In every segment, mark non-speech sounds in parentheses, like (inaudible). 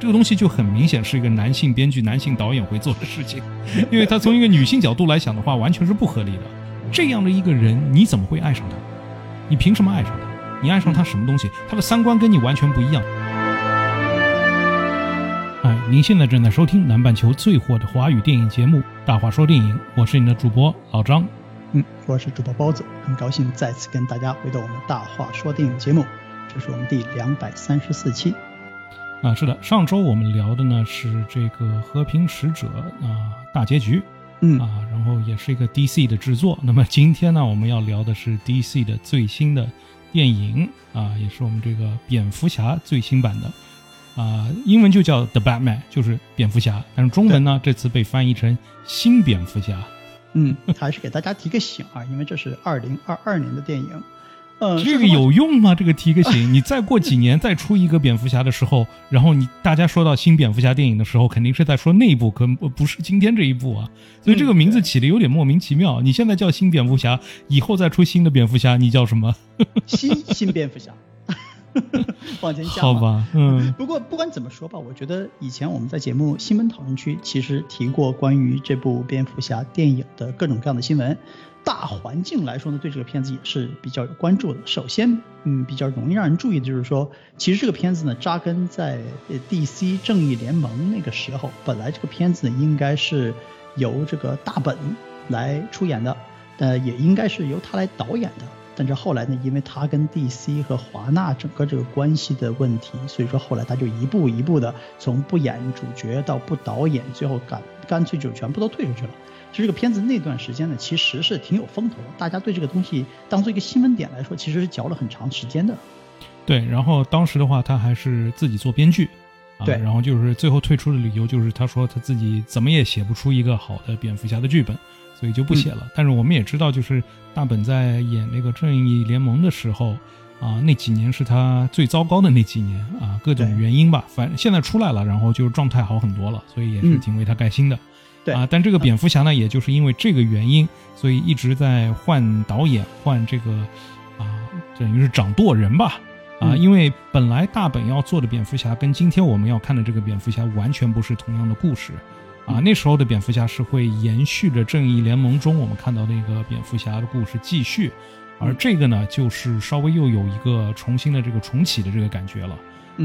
这个东西就很明显是一个男性编剧、男性导演会做的事情，(laughs) 因为他从一个女性角度来想的话，完全是不合理的。这样的一个人，你怎么会爱上他？你凭什么爱上他？你爱上他什么东西？他的三观跟你完全不一样。哎，您现在正在收听南半球最火的华语电影节目《大话说电影》，我是你的主播老张。嗯，我是主播包子，很高兴再次跟大家回到我们《大话说电影》节目，这是我们第两百三十四期。啊，是的，上周我们聊的呢是这个《和平使者》啊大结局，嗯啊，然后也是一个 DC 的制作。那么今天呢，我们要聊的是 DC 的最新的电影啊，也是我们这个蝙蝠侠最新版的。啊，英文就叫 The Batman，就是蝙蝠侠，但是中文呢这次被翻译成新蝙蝠侠。嗯，还是给大家提个醒啊，因为这是二零二二年的电影。呃，这个有用吗？这个提个醒，你再过几年再出一个蝙蝠侠的时候，然后你大家说到新蝙蝠侠电影的时候，肯定是在说那一部，可不是今天这一部啊。所以这个名字起的有点莫名其妙。你现在叫新蝙蝠侠，以后再出新的蝙蝠侠，你叫什么？新新蝙蝠侠。(laughs) 往前加好吧，嗯。不过不管怎么说吧，我觉得以前我们在节目新闻讨论区其实提过关于这部蝙蝠侠电影的各种各样的新闻。大环境来说呢，对这个片子也是比较有关注的。首先，嗯，比较容易让人注意的就是说，其实这个片子呢，扎根在 DC 正义联盟那个时候，本来这个片子呢应该是由这个大本来出演的，呃，也应该是由他来导演的。但是后来呢，因为他跟 DC 和华纳整个这个关系的问题，所以说后来他就一步一步的从不演主角到不导演，最后干干脆就全部都退出去了。其实这个片子那段时间呢，其实是挺有风头的，大家对这个东西当做一个新闻点来说，其实是嚼了很长时间的。对，然后当时的话，他还是自己做编剧，啊，对，然后就是最后退出的理由就是他说他自己怎么也写不出一个好的蝙蝠侠的剧本。所以就不写了。但是我们也知道，就是大本在演那个正义联盟的时候，啊，那几年是他最糟糕的那几年啊，各种原因吧。反正现在出来了，然后就状态好很多了，所以也是挺为他开心的。对啊，但这个蝙蝠侠呢，也就是因为这个原因，所以一直在换导演，换这个啊，等于是掌舵人吧。啊，因为本来大本要做的蝙蝠侠，跟今天我们要看的这个蝙蝠侠完全不是同样的故事。啊，那时候的蝙蝠侠是会延续着正义联盟中我们看到那个蝙蝠侠的故事继续，而这个呢，就是稍微又有一个重新的这个重启的这个感觉了。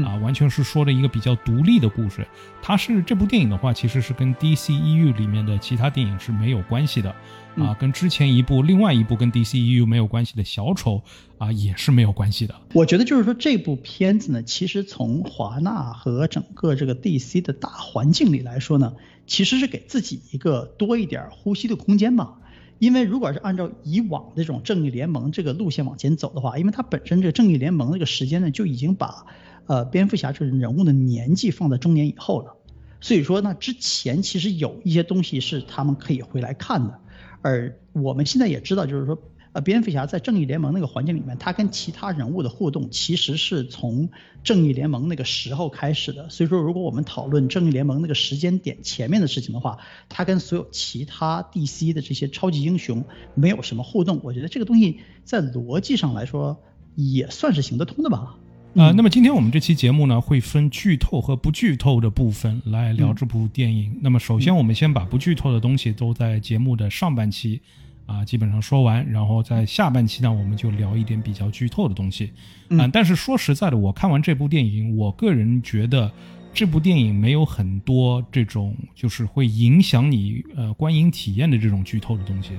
啊，完全是说的一个比较独立的故事。它是这部电影的话，其实是跟 DCEU 里面的其他电影是没有关系的。啊，跟之前一部另外一部跟 DCEU 没有关系的小丑啊，也是没有关系的。我觉得就是说这部片子呢，其实从华纳和整个这个 DC 的大环境里来说呢，其实是给自己一个多一点呼吸的空间吧。因为如果是按照以往这种正义联盟这个路线往前走的话，因为它本身这个正义联盟这个时间呢，就已经把呃蝙蝠侠这个人物的年纪放在中年以后了。所以说呢，之前其实有一些东西是他们可以回来看的。而我们现在也知道，就是说，呃，蝙蝠侠在正义联盟那个环境里面，他跟其他人物的互动，其实是从正义联盟那个时候开始的。所以说，如果我们讨论正义联盟那个时间点前面的事情的话，他跟所有其他 DC 的这些超级英雄没有什么互动。我觉得这个东西在逻辑上来说也算是行得通的吧。啊，那么今天我们这期节目呢，会分剧透和不剧透的部分来聊这部电影。那么首先，我们先把不剧透的东西都在节目的上半期啊基本上说完，然后在下半期呢，我们就聊一点比较剧透的东西。啊，但是说实在的，我看完这部电影，我个人觉得这部电影没有很多这种就是会影响你呃观影体验的这种剧透的东西。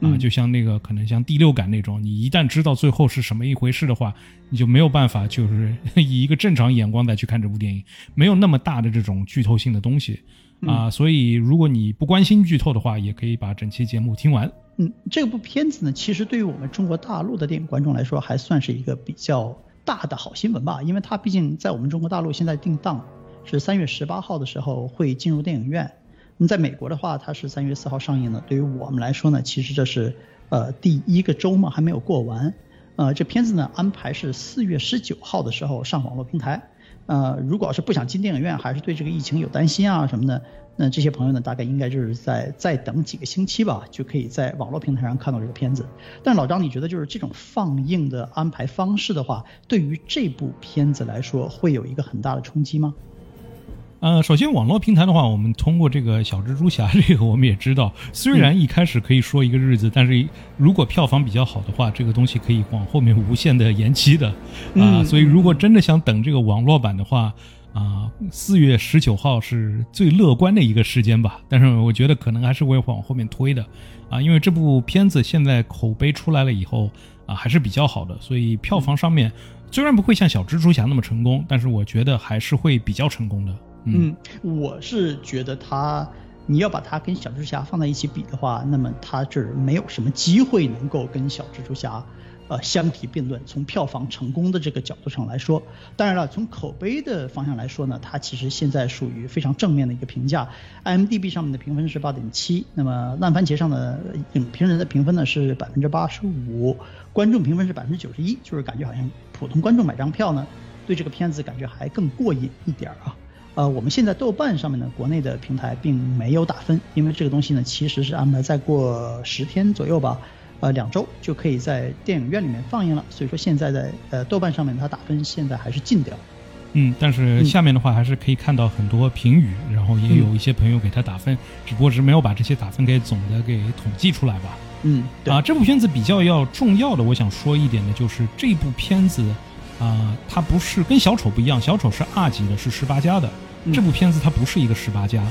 啊，就像那个可能像第六感那种，你一旦知道最后是什么一回事的话，你就没有办法就是 (laughs) 以一个正常眼光再去看这部电影，没有那么大的这种剧透性的东西啊。所以如果你不关心剧透的话，也可以把整期节目听完。嗯，这部片子呢，其实对于我们中国大陆的电影观众来说，还算是一个比较大的好新闻吧，因为它毕竟在我们中国大陆现在定档是三月十八号的时候会进入电影院。那么在美国的话，它是三月四号上映的。对于我们来说呢，其实这是呃第一个周末还没有过完。呃，这片子呢安排是四月十九号的时候上网络平台。呃，如果要是不想进电影院，还是对这个疫情有担心啊什么的，那这些朋友呢大概应该就是在再等几个星期吧，就可以在网络平台上看到这个片子。但老张，你觉得就是这种放映的安排方式的话，对于这部片子来说会有一个很大的冲击吗？呃，首先网络平台的话，我们通过这个小蜘蛛侠 (laughs) 这个，我们也知道，虽然一开始可以说一个日子，但是如果票房比较好的话，这个东西可以往后面无限的延期的啊。所以如果真的想等这个网络版的话，啊，四月十九号是最乐观的一个时间吧。但是我觉得可能还是会往后面推的啊，因为这部片子现在口碑出来了以后啊，还是比较好的，所以票房上面虽然不会像小蜘蛛侠那么成功，但是我觉得还是会比较成功的。嗯，我是觉得他，你要把它跟小蜘蛛侠放在一起比的话，那么它这没有什么机会能够跟小蜘蛛侠，呃相提并论。从票房成功的这个角度上来说，当然了，从口碑的方向来说呢，它其实现在属于非常正面的一个评价。IMDB 上面的评分是八点七，那么烂番茄上的影评人的评分呢是百分之八十五，观众评分是百分之九十一，就是感觉好像普通观众买张票呢，对这个片子感觉还更过瘾一点啊。呃，我们现在豆瓣上面呢，国内的平台并没有打分，因为这个东西呢，其实是安排再过十天左右吧，呃，两周就可以在电影院里面放映了。所以说现在在呃豆瓣上面它打分现在还是禁掉。嗯，但是下面的话还是可以看到很多评语，然后也有一些朋友给他打分，只不过是没有把这些打分给总的给统计出来吧。嗯，啊，这部片子比较要重要的，我想说一点的就是这部片子。啊，它不是跟小丑不一样，小丑是二级的，是十八加的。这部片子它不是一个十八加，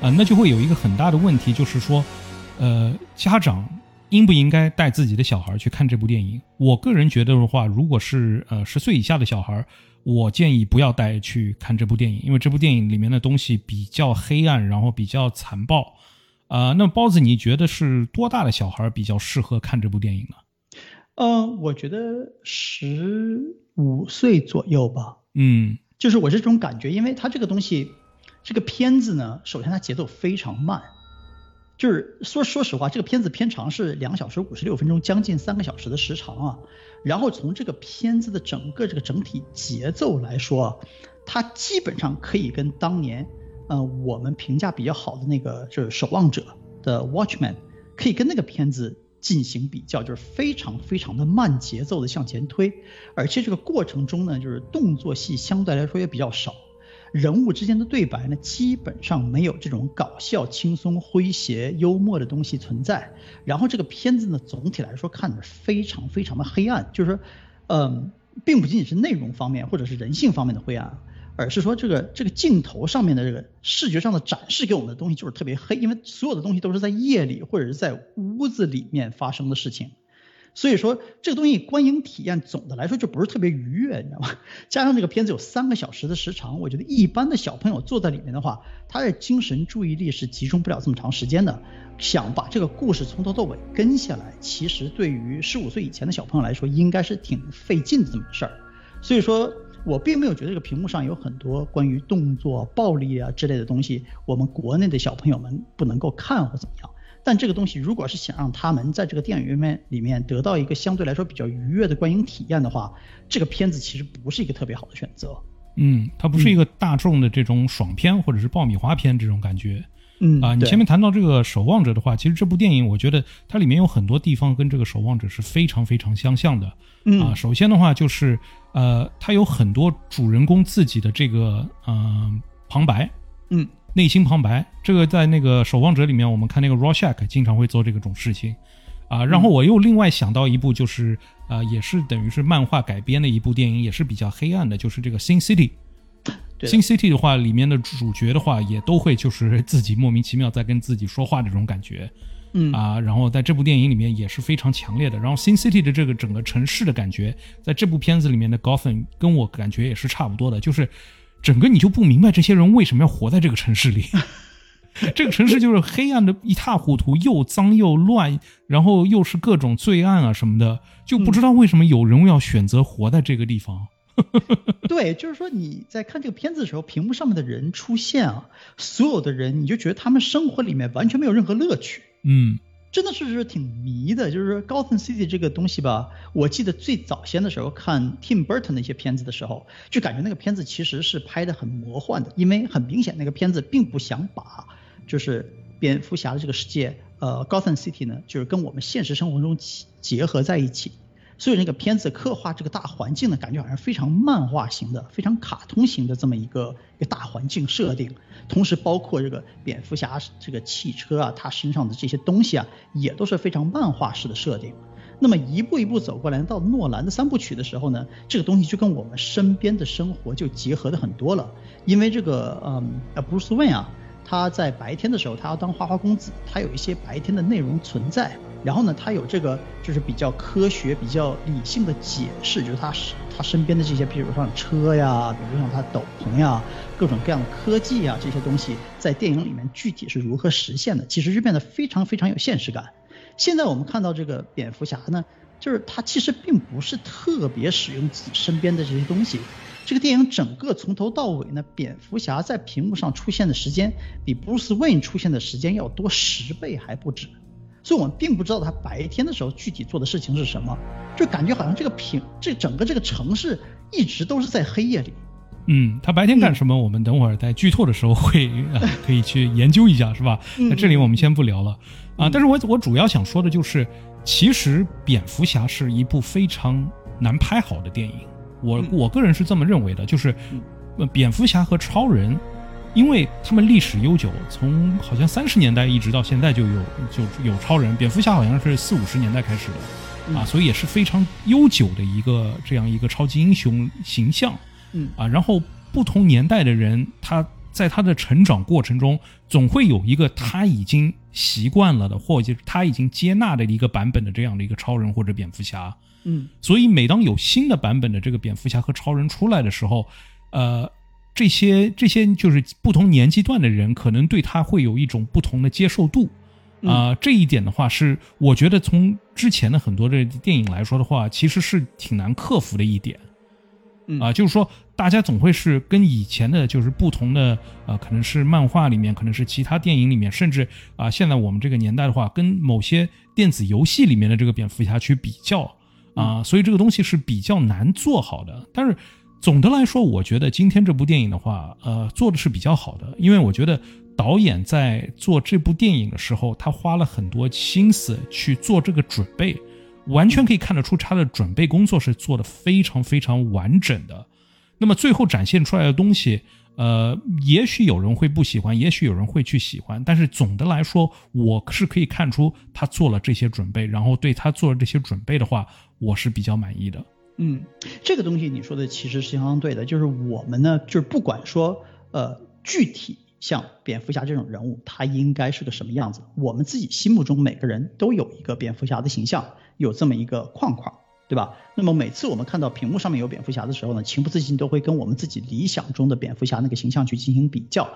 啊，那就会有一个很大的问题，就是说，呃，家长应不应该带自己的小孩去看这部电影？我个人觉得的话，如果是呃十岁以下的小孩，我建议不要带去看这部电影，因为这部电影里面的东西比较黑暗，然后比较残暴。啊，那包子，你觉得是多大的小孩比较适合看这部电影呢？嗯，我觉得十五岁左右吧。嗯，就是我这种感觉，因为它这个东西，这个片子呢，首先它节奏非常慢，就是说说实话，这个片子片长是两小时五十六分钟，将近三个小时的时长啊。然后从这个片子的整个这个整体节奏来说，它基本上可以跟当年，呃，我们评价比较好的那个就是《守望者》的 Watchman，可以跟那个片子。进行比较，就是非常非常的慢节奏的向前推，而且这个过程中呢，就是动作戏相对来说也比较少，人物之间的对白呢，基本上没有这种搞笑、轻松、诙谐、幽默的东西存在。然后这个片子呢，总体来说看着非常非常的黑暗，就是说，嗯，并不仅仅是内容方面或者是人性方面的灰暗。而是说这个这个镜头上面的这个视觉上的展示给我们的东西就是特别黑，因为所有的东西都是在夜里或者是在屋子里面发生的事情，所以说这个东西观影体验总的来说就不是特别愉悦，你知道吗？(laughs) 加上这个片子有三个小时的时长，我觉得一般的小朋友坐在里面的话，他的精神注意力是集中不了这么长时间的。想把这个故事从头到尾跟下来，其实对于十五岁以前的小朋友来说，应该是挺费劲的这么个事儿。所以说。我并没有觉得这个屏幕上有很多关于动作、暴力啊之类的东西，我们国内的小朋友们不能够看或怎么样。但这个东西如果是想让他们在这个电影院面里面得到一个相对来说比较愉悦的观影体验的话，这个片子其实不是一个特别好的选择。嗯，它不是一个大众的这种爽片或者是爆米花片这种感觉。嗯啊，你前面谈到这个《守望者》的话，其实这部电影我觉得它里面有很多地方跟这个《守望者》是非常非常相像的。嗯啊，首先的话就是呃，它有很多主人公自己的这个嗯旁白，嗯，内心旁白，这个在那个《守望者》里面，我们看那个 Rorschach 经常会做这个种事情。啊，然后我又另外想到一部，就是呃，也是等于是漫画改编的一部电影，也是比较黑暗的，就是这个《Sin City》。新 City 的话，里面的主角的话也都会就是自己莫名其妙在跟自己说话这种感觉，嗯啊，然后在这部电影里面也是非常强烈的。然后新 City 的这个整个城市的感觉，在这部片子里面的 Gotham 跟我感觉也是差不多的，就是整个你就不明白这些人为什么要活在这个城市里，(laughs) 这个城市就是黑暗的一塌糊涂，又脏又乱，然后又是各种罪案啊什么的，就不知道为什么有人要选择活在这个地方。(laughs) 对，就是说你在看这个片子的时候，屏幕上面的人出现啊，所有的人你就觉得他们生活里面完全没有任何乐趣，嗯，真的是是挺迷的。就是说高层 City 这个东西吧，我记得最早先的时候看 Tim Burton 那些片子的时候，就感觉那个片子其实是拍的很魔幻的，因为很明显那个片子并不想把就是蝙蝠侠的这个世界，呃，高层 City 呢，就是跟我们现实生活中结合在一起。所以那个片子刻画这个大环境呢，感觉好像非常漫画型的、非常卡通型的这么一个一个大环境设定。同时，包括这个蝙蝠侠这个汽车啊，他身上的这些东西啊，也都是非常漫画式的设定。那么一步一步走过来，到诺兰的三部曲的时候呢，这个东西就跟我们身边的生活就结合的很多了。因为这个，嗯，呃，布鲁斯韦啊，他在白天的时候，他要当花花公子，他有一些白天的内容存在。然后呢，他有这个就是比较科学、比较理性的解释，就是他他身边的这些，比如像车呀，比如像他斗篷呀，各种各样的科技啊这些东西，在电影里面具体是如何实现的，其实就变得非常非常有现实感。现在我们看到这个蝙蝠侠呢，就是他其实并不是特别使用自己身边的这些东西。这个电影整个从头到尾呢，蝙蝠侠在屏幕上出现的时间比 Bruce Wayne 出现的时间要多十倍还不止。所以我们并不知道他白天的时候具体做的事情是什么，就感觉好像这个屏这整个这个城市一直都是在黑夜里。嗯，他白天干什么？我们等会儿在剧透的时候会可以去研究一下，是吧？那这里我们先不聊了啊。但是我我主要想说的就是，其实蝙蝠侠是一部非常难拍好的电影。我我个人是这么认为的，就是蝙蝠侠和超人，因为他们历史悠久，从好像三十年代一直到现在就有就有超人，蝙蝠侠好像是四五十年代开始的啊，所以也是非常悠久的一个这样一个超级英雄形象。嗯。啊，然后不同年代的人，他在他的成长过程中，总会有一个他已经习惯了的，或者他已经接纳的一个版本的这样的一个超人或者蝙蝠侠。嗯，所以每当有新的版本的这个蝙蝠侠和超人出来的时候，呃，这些这些就是不同年纪段的人，可能对他会有一种不同的接受度。啊，这一点的话，是我觉得从之前的很多的电影来说的话，其实是挺难克服的一点。啊，就是说，大家总会是跟以前的，就是不同的，呃，可能是漫画里面，可能是其他电影里面，甚至啊，现在我们这个年代的话，跟某些电子游戏里面的这个蝙蝠侠去比较啊，所以这个东西是比较难做好的。但是总的来说，我觉得今天这部电影的话，呃，做的是比较好的，因为我觉得导演在做这部电影的时候，他花了很多心思去做这个准备。完全可以看得出他的准备工作是做的非常非常完整的，那么最后展现出来的东西，呃，也许有人会不喜欢，也许有人会去喜欢，但是总的来说，我是可以看出他做了这些准备，然后对他做了这些准备的话，我是比较满意的。嗯，这个东西你说的其实是相当对的，就是我们呢，就是不管说呃具体像蝙蝠侠这种人物，他应该是个什么样子，我们自己心目中每个人都有一个蝙蝠侠的形象。有这么一个框框，对吧？那么每次我们看到屏幕上面有蝙蝠侠的时候呢，情不自禁都会跟我们自己理想中的蝙蝠侠那个形象去进行比较。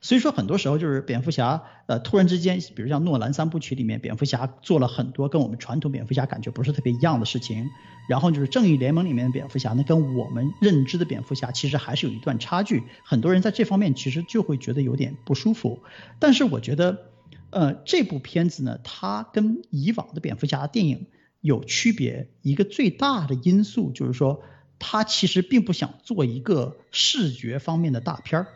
所以说很多时候就是蝙蝠侠，呃，突然之间，比如像诺兰三部曲里面，蝙蝠侠做了很多跟我们传统蝙蝠侠感觉不是特别一样的事情。然后就是正义联盟里面的蝙蝠侠呢，跟我们认知的蝙蝠侠其实还是有一段差距。很多人在这方面其实就会觉得有点不舒服。但是我觉得，呃，这部片子呢，它跟以往的蝙蝠侠电影。有区别，一个最大的因素就是说，他其实并不想做一个视觉方面的大片儿，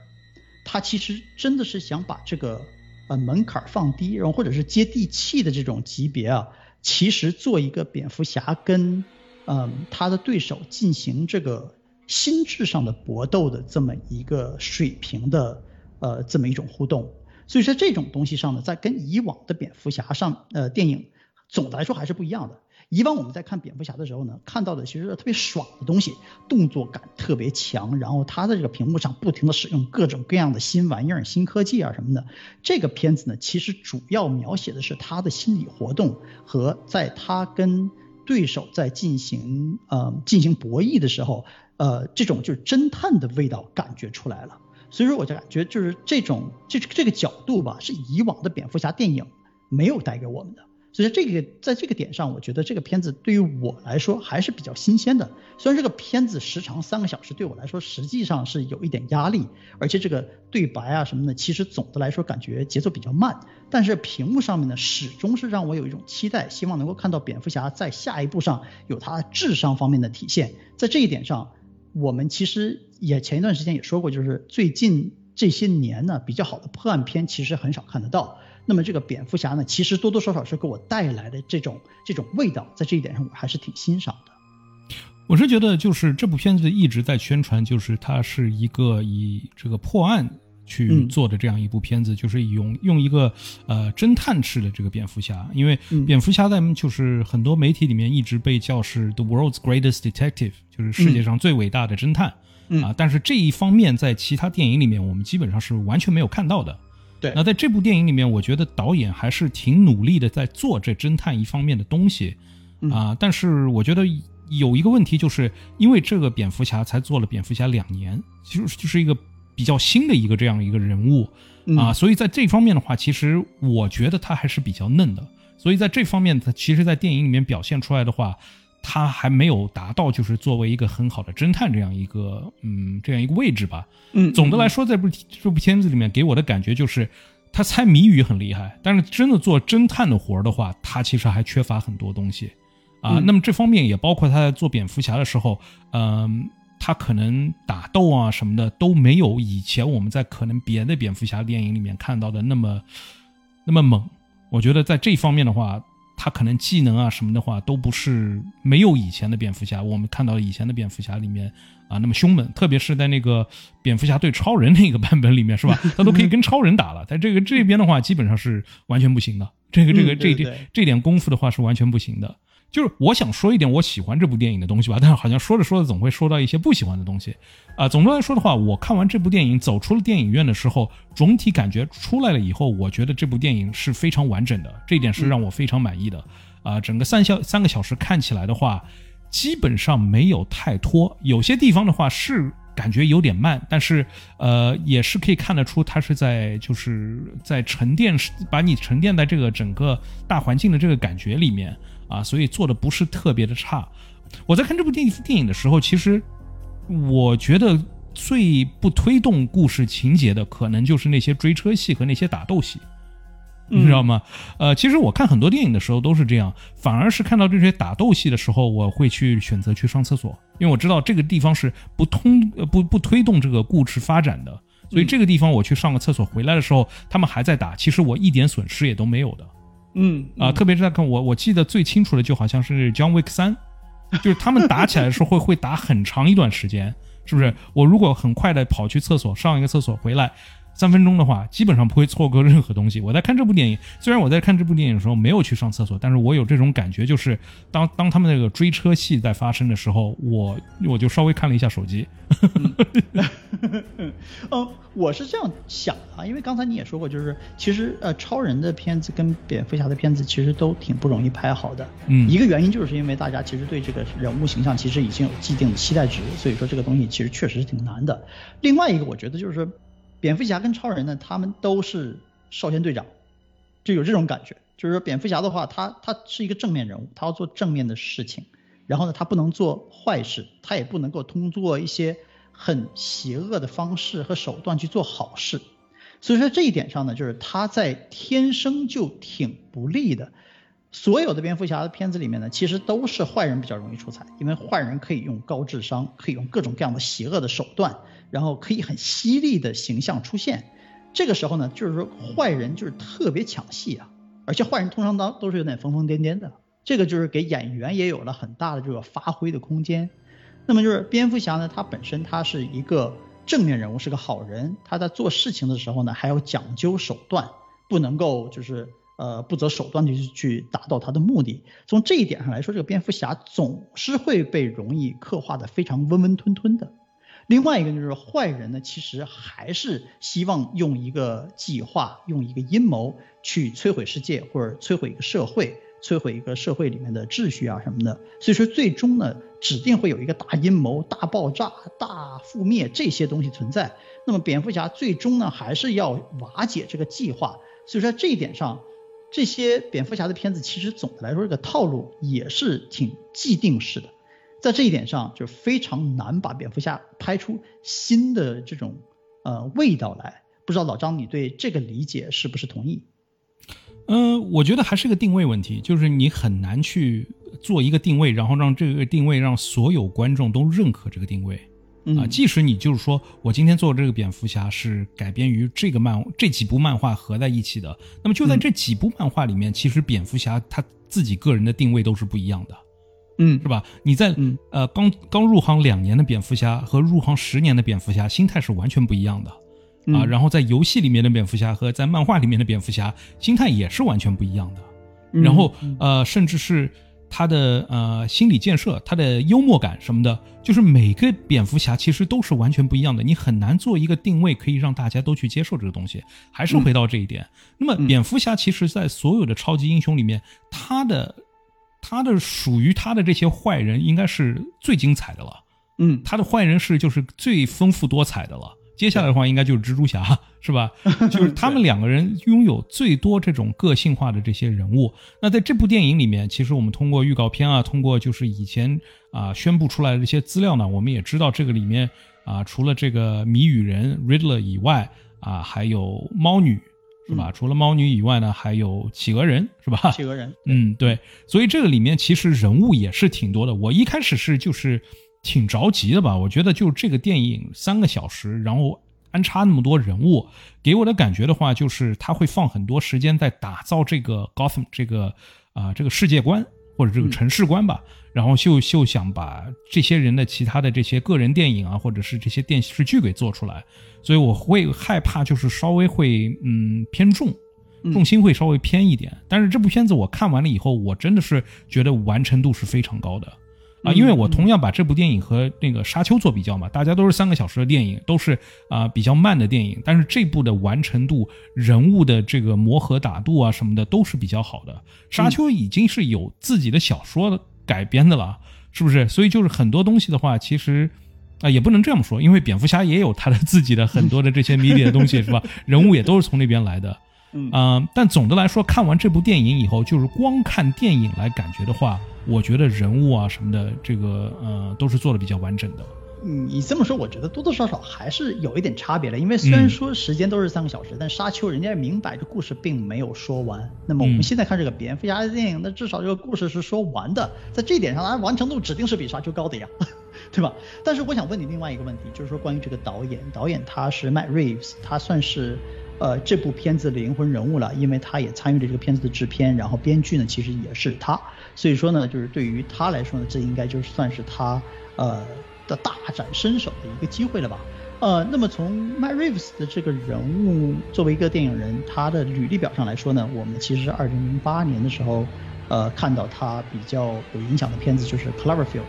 他其实真的是想把这个呃门槛放低，然后或者是接地气的这种级别啊，其实做一个蝙蝠侠跟嗯他的对手进行这个心智上的搏斗的这么一个水平的呃这么一种互动，所以说这种东西上呢，在跟以往的蝙蝠侠上呃电影总的来说还是不一样的。以往我们在看蝙蝠侠的时候呢，看到的其实是特别爽的东西，动作感特别强，然后他在这个屏幕上不停的使用各种各样的新玩意儿、新科技啊什么的。这个片子呢，其实主要描写的是他的心理活动和在他跟对手在进行呃进行博弈的时候，呃这种就是侦探的味道感觉出来了。所以说我就感觉就是这种这这个角度吧，是以往的蝙蝠侠电影没有带给我们的。所以这个在这个点上，我觉得这个片子对于我来说还是比较新鲜的。虽然这个片子时长三个小时，对我来说实际上是有一点压力，而且这个对白啊什么的，其实总的来说感觉节奏比较慢。但是屏幕上面呢，始终是让我有一种期待，希望能够看到蝙蝠侠在下一步上有他智商方面的体现。在这一点上，我们其实也前一段时间也说过，就是最近这些年呢，比较好的破案片其实很少看得到。那么这个蝙蝠侠呢，其实多多少少是给我带来的这种这种味道，在这一点上我还是挺欣赏的。我是觉得，就是这部片子一直在宣传，就是它是一个以这个破案去做的这样一部片子，就是用用一个呃侦探式的这个蝙蝠侠，因为蝙蝠侠在就是很多媒体里面一直被叫是 the world's greatest detective，就是世界上最伟大的侦探啊。但是这一方面在其他电影里面我们基本上是完全没有看到的。对，那在这部电影里面，我觉得导演还是挺努力的在做这侦探一方面的东西啊。但是我觉得。有一个问题，就是因为这个蝙蝠侠才做了蝙蝠侠两年，其实就是一个比较新的一个这样一个人物啊，所以在这方面的话，其实我觉得他还是比较嫩的。所以在这方面，他其实，在电影里面表现出来的话，他还没有达到就是作为一个很好的侦探这样一个嗯这样一个位置吧。嗯，总的来说，这部这部片子里面给我的感觉就是他猜谜语很厉害，但是真的做侦探的活儿的话，他其实还缺乏很多东西。啊，那么这方面也包括他在做蝙蝠侠的时候，嗯，他可能打斗啊什么的都没有以前我们在可能别的蝙蝠侠电影里面看到的那么那么猛。我觉得在这方面的话，他可能技能啊什么的话都不是没有以前的蝙蝠侠，我们看到以前的蝙蝠侠里面啊那么凶猛，特别是在那个蝙蝠侠对超人那个版本里面是吧？(laughs) 他都可以跟超人打了，在这个这边的话基本上是完全不行的。这个这个这点这点功夫的话是完全不行的。就是我想说一点我喜欢这部电影的东西吧，(laughs) 但是好像说着说着总会说到一些不喜欢的东西，啊，总的来说的话，我看完这部电影走出了电影院的时候，总体感觉出来了以后，我觉得这部电影是非常完整的，这一点是让我非常满意的，啊，整个三小三个小时看起来的话，基本上没有太拖，有些地方的话是感觉有点慢，但是呃也是可以看得出它是在就是在沉淀，把你沉淀在这个整个大环境的这个感觉里面。啊，所以做的不是特别的差。我在看这部电电影的时候，其实我觉得最不推动故事情节的，可能就是那些追车戏和那些打斗戏，你知道吗？呃，其实我看很多电影的时候都是这样，反而是看到这些打斗戏的时候，我会去选择去上厕所，因为我知道这个地方是不通呃不不推动这个故事发展的，所以这个地方我去上个厕所回来的时候，他们还在打，其实我一点损失也都没有的。嗯啊，特别是在看我，我记得最清楚的就好像是《John Wick 三》，就是他们打起来的时候会会打很长一段时间，是不是？我如果很快的跑去厕所上一个厕所回来。三分钟的话，基本上不会错过任何东西。我在看这部电影，虽然我在看这部电影的时候没有去上厕所，但是我有这种感觉，就是当当他们那个追车戏在发生的时候，我我就稍微看了一下手机。嗯，(laughs) 我是这样想的啊，因为刚才你也说过，就是其实呃，超人的片子跟蝙蝠侠的片子其实都挺不容易拍好的。嗯，一个原因就是因为大家其实对这个人物形象其实已经有既定的期待值，所以说这个东西其实确实是挺难的。另外一个，我觉得就是说。蝙蝠侠跟超人呢，他们都是少先队长，就有这种感觉。就是说，蝙蝠侠的话，他他是一个正面人物，他要做正面的事情，然后呢，他不能做坏事，他也不能够通过一些很邪恶的方式和手段去做好事。所以说这一点上呢，就是他在天生就挺不利的。所有的蝙蝠侠的片子里面呢，其实都是坏人比较容易出彩，因为坏人可以用高智商，可以用各种各样的邪恶的手段。然后可以很犀利的形象出现，这个时候呢，就是说坏人就是特别抢戏啊，而且坏人通常都都是有点疯疯癫癫的，这个就是给演员也有了很大的这个发挥的空间。那么就是蝙蝠侠呢，他本身他是一个正面人物，是个好人，他在做事情的时候呢，还要讲究手段，不能够就是呃不择手段的去去达到他的目的。从这一点上来说，这个蝙蝠侠总是会被容易刻画的非常温温吞吞的。另外一个就是坏人呢，其实还是希望用一个计划、用一个阴谋去摧毁世界，或者摧毁一个社会、摧毁一个社会里面的秩序啊什么的。所以说，最终呢，指定会有一个大阴谋、大爆炸、大覆灭这些东西存在。那么，蝙蝠侠最终呢，还是要瓦解这个计划。所以说，这一点上，这些蝙蝠侠的片子其实总的来说，这个套路也是挺既定式的。在这一点上，就非常难把蝙蝠侠拍出新的这种呃味道来。不知道老张，你对这个理解是不是同意？嗯，我觉得还是个定位问题，就是你很难去做一个定位，然后让这个定位让所有观众都认可这个定位。嗯即使你就是说我今天做这个蝙蝠侠是改编于这个漫这几部漫画合在一起的，那么就在嗯这几部漫画里面，其实蝙蝠侠他自己个人的定位都是不一样的。嗯是吧？你在、嗯呃刚刚入行两年的蝙蝠侠和入行十年的蝙蝠侠心态是完全不一样的、啊。嗯然后在游戏里面的蝙蝠侠和在漫画里面的蝙蝠侠心态也是完全不一样的。嗯然后呃，甚至是他的呃心理建设、他的幽默感什么的，就是每个蝙蝠侠其实都是完全不一样的。你很难做一个定位可以让大家都去接受这个东西。还是回到这一点，那么蝙蝠侠其实在所有的超级英雄里面，他的他的属于他的这些坏人应该是最精彩的了。嗯他的坏人是就是最丰富多彩的了。接下来的话，应该就是蜘蛛侠，(laughs) 是吧？(laughs) 就是他们两个人拥有最多这种个性化的这些人物。那在这部电影里面，其实我们通过预告片啊，通过就是以前啊、宣布出来的这些资料呢，我们也知道这个里面啊、除了这个谜语人 Riddler 以外啊、还有猫女，是吧？除了猫女以外呢，还有企鹅人，是吧？企鹅人，(laughs) 嗯，对，所以这个里面其实人物也是挺多的。我一开始是就是挺着急的吧，我觉得就这个电影三个小时，然后安插那么多人物，给我的感觉的话，就是他会放很多时间在打造这个 Gotham 这个啊、这个世界观或者这个城市观吧。然后就就想把这些人的其他的这些个人电影啊，或者是这些电视剧给做出来，所以我会害怕，就是稍微会嗯偏重，重心会稍微偏一点。但是这部片子我看完了以后，我真的是觉得完成度是非常高的啊，因为我同样把这部电影和那个《沙丘》做比较嘛，大家都是三个小时的电影，都是啊、比较慢的电影，但是这部的完成度、人物的这个磨合打度啊什么的都是比较好的。《沙丘》已经是有自己的小说的改编的了，是不是？所以就是很多东西的话，其实。啊，也不能这么说，因为蝙蝠侠也有他的自己的很多的这些迷底的东西，是吧？(laughs) 人物也都是从那边来的，嗯啊、但总的来说，看完这部电影以后，就是光看电影来感觉的话，我觉得人物啊什么的，这个呃都是做的比较完整的。嗯，你这么说，我觉得多多少少还是有一点差别的。因为虽然嗯说时间都是三个小时，但沙丘人家明摆着故事并没有说完。那么我嗯们现在看这个蝙蝠侠的电影，那至少这个故事是说完的，在这一点上，它完成度指定是比沙丘高的呀，(laughs) 对吧？但是我想问你另外一个问题，就是说关于这个导演，导演他是 Matt Reeves，他算是呃这部片子的灵魂人物了，因为他也参与了这个片子的制片，然后编剧呢其实也是他，所以说呢，就是对于他来说呢，这应该就算是他呃的大展身手的一个机会了吧。呃，那么从 Matt Reeves 的这个人物作为一个电影人，他的履历表上来说呢，我们其实二零零八年的时候，呃，看到他比较有影响的片子就是 Cloverfield。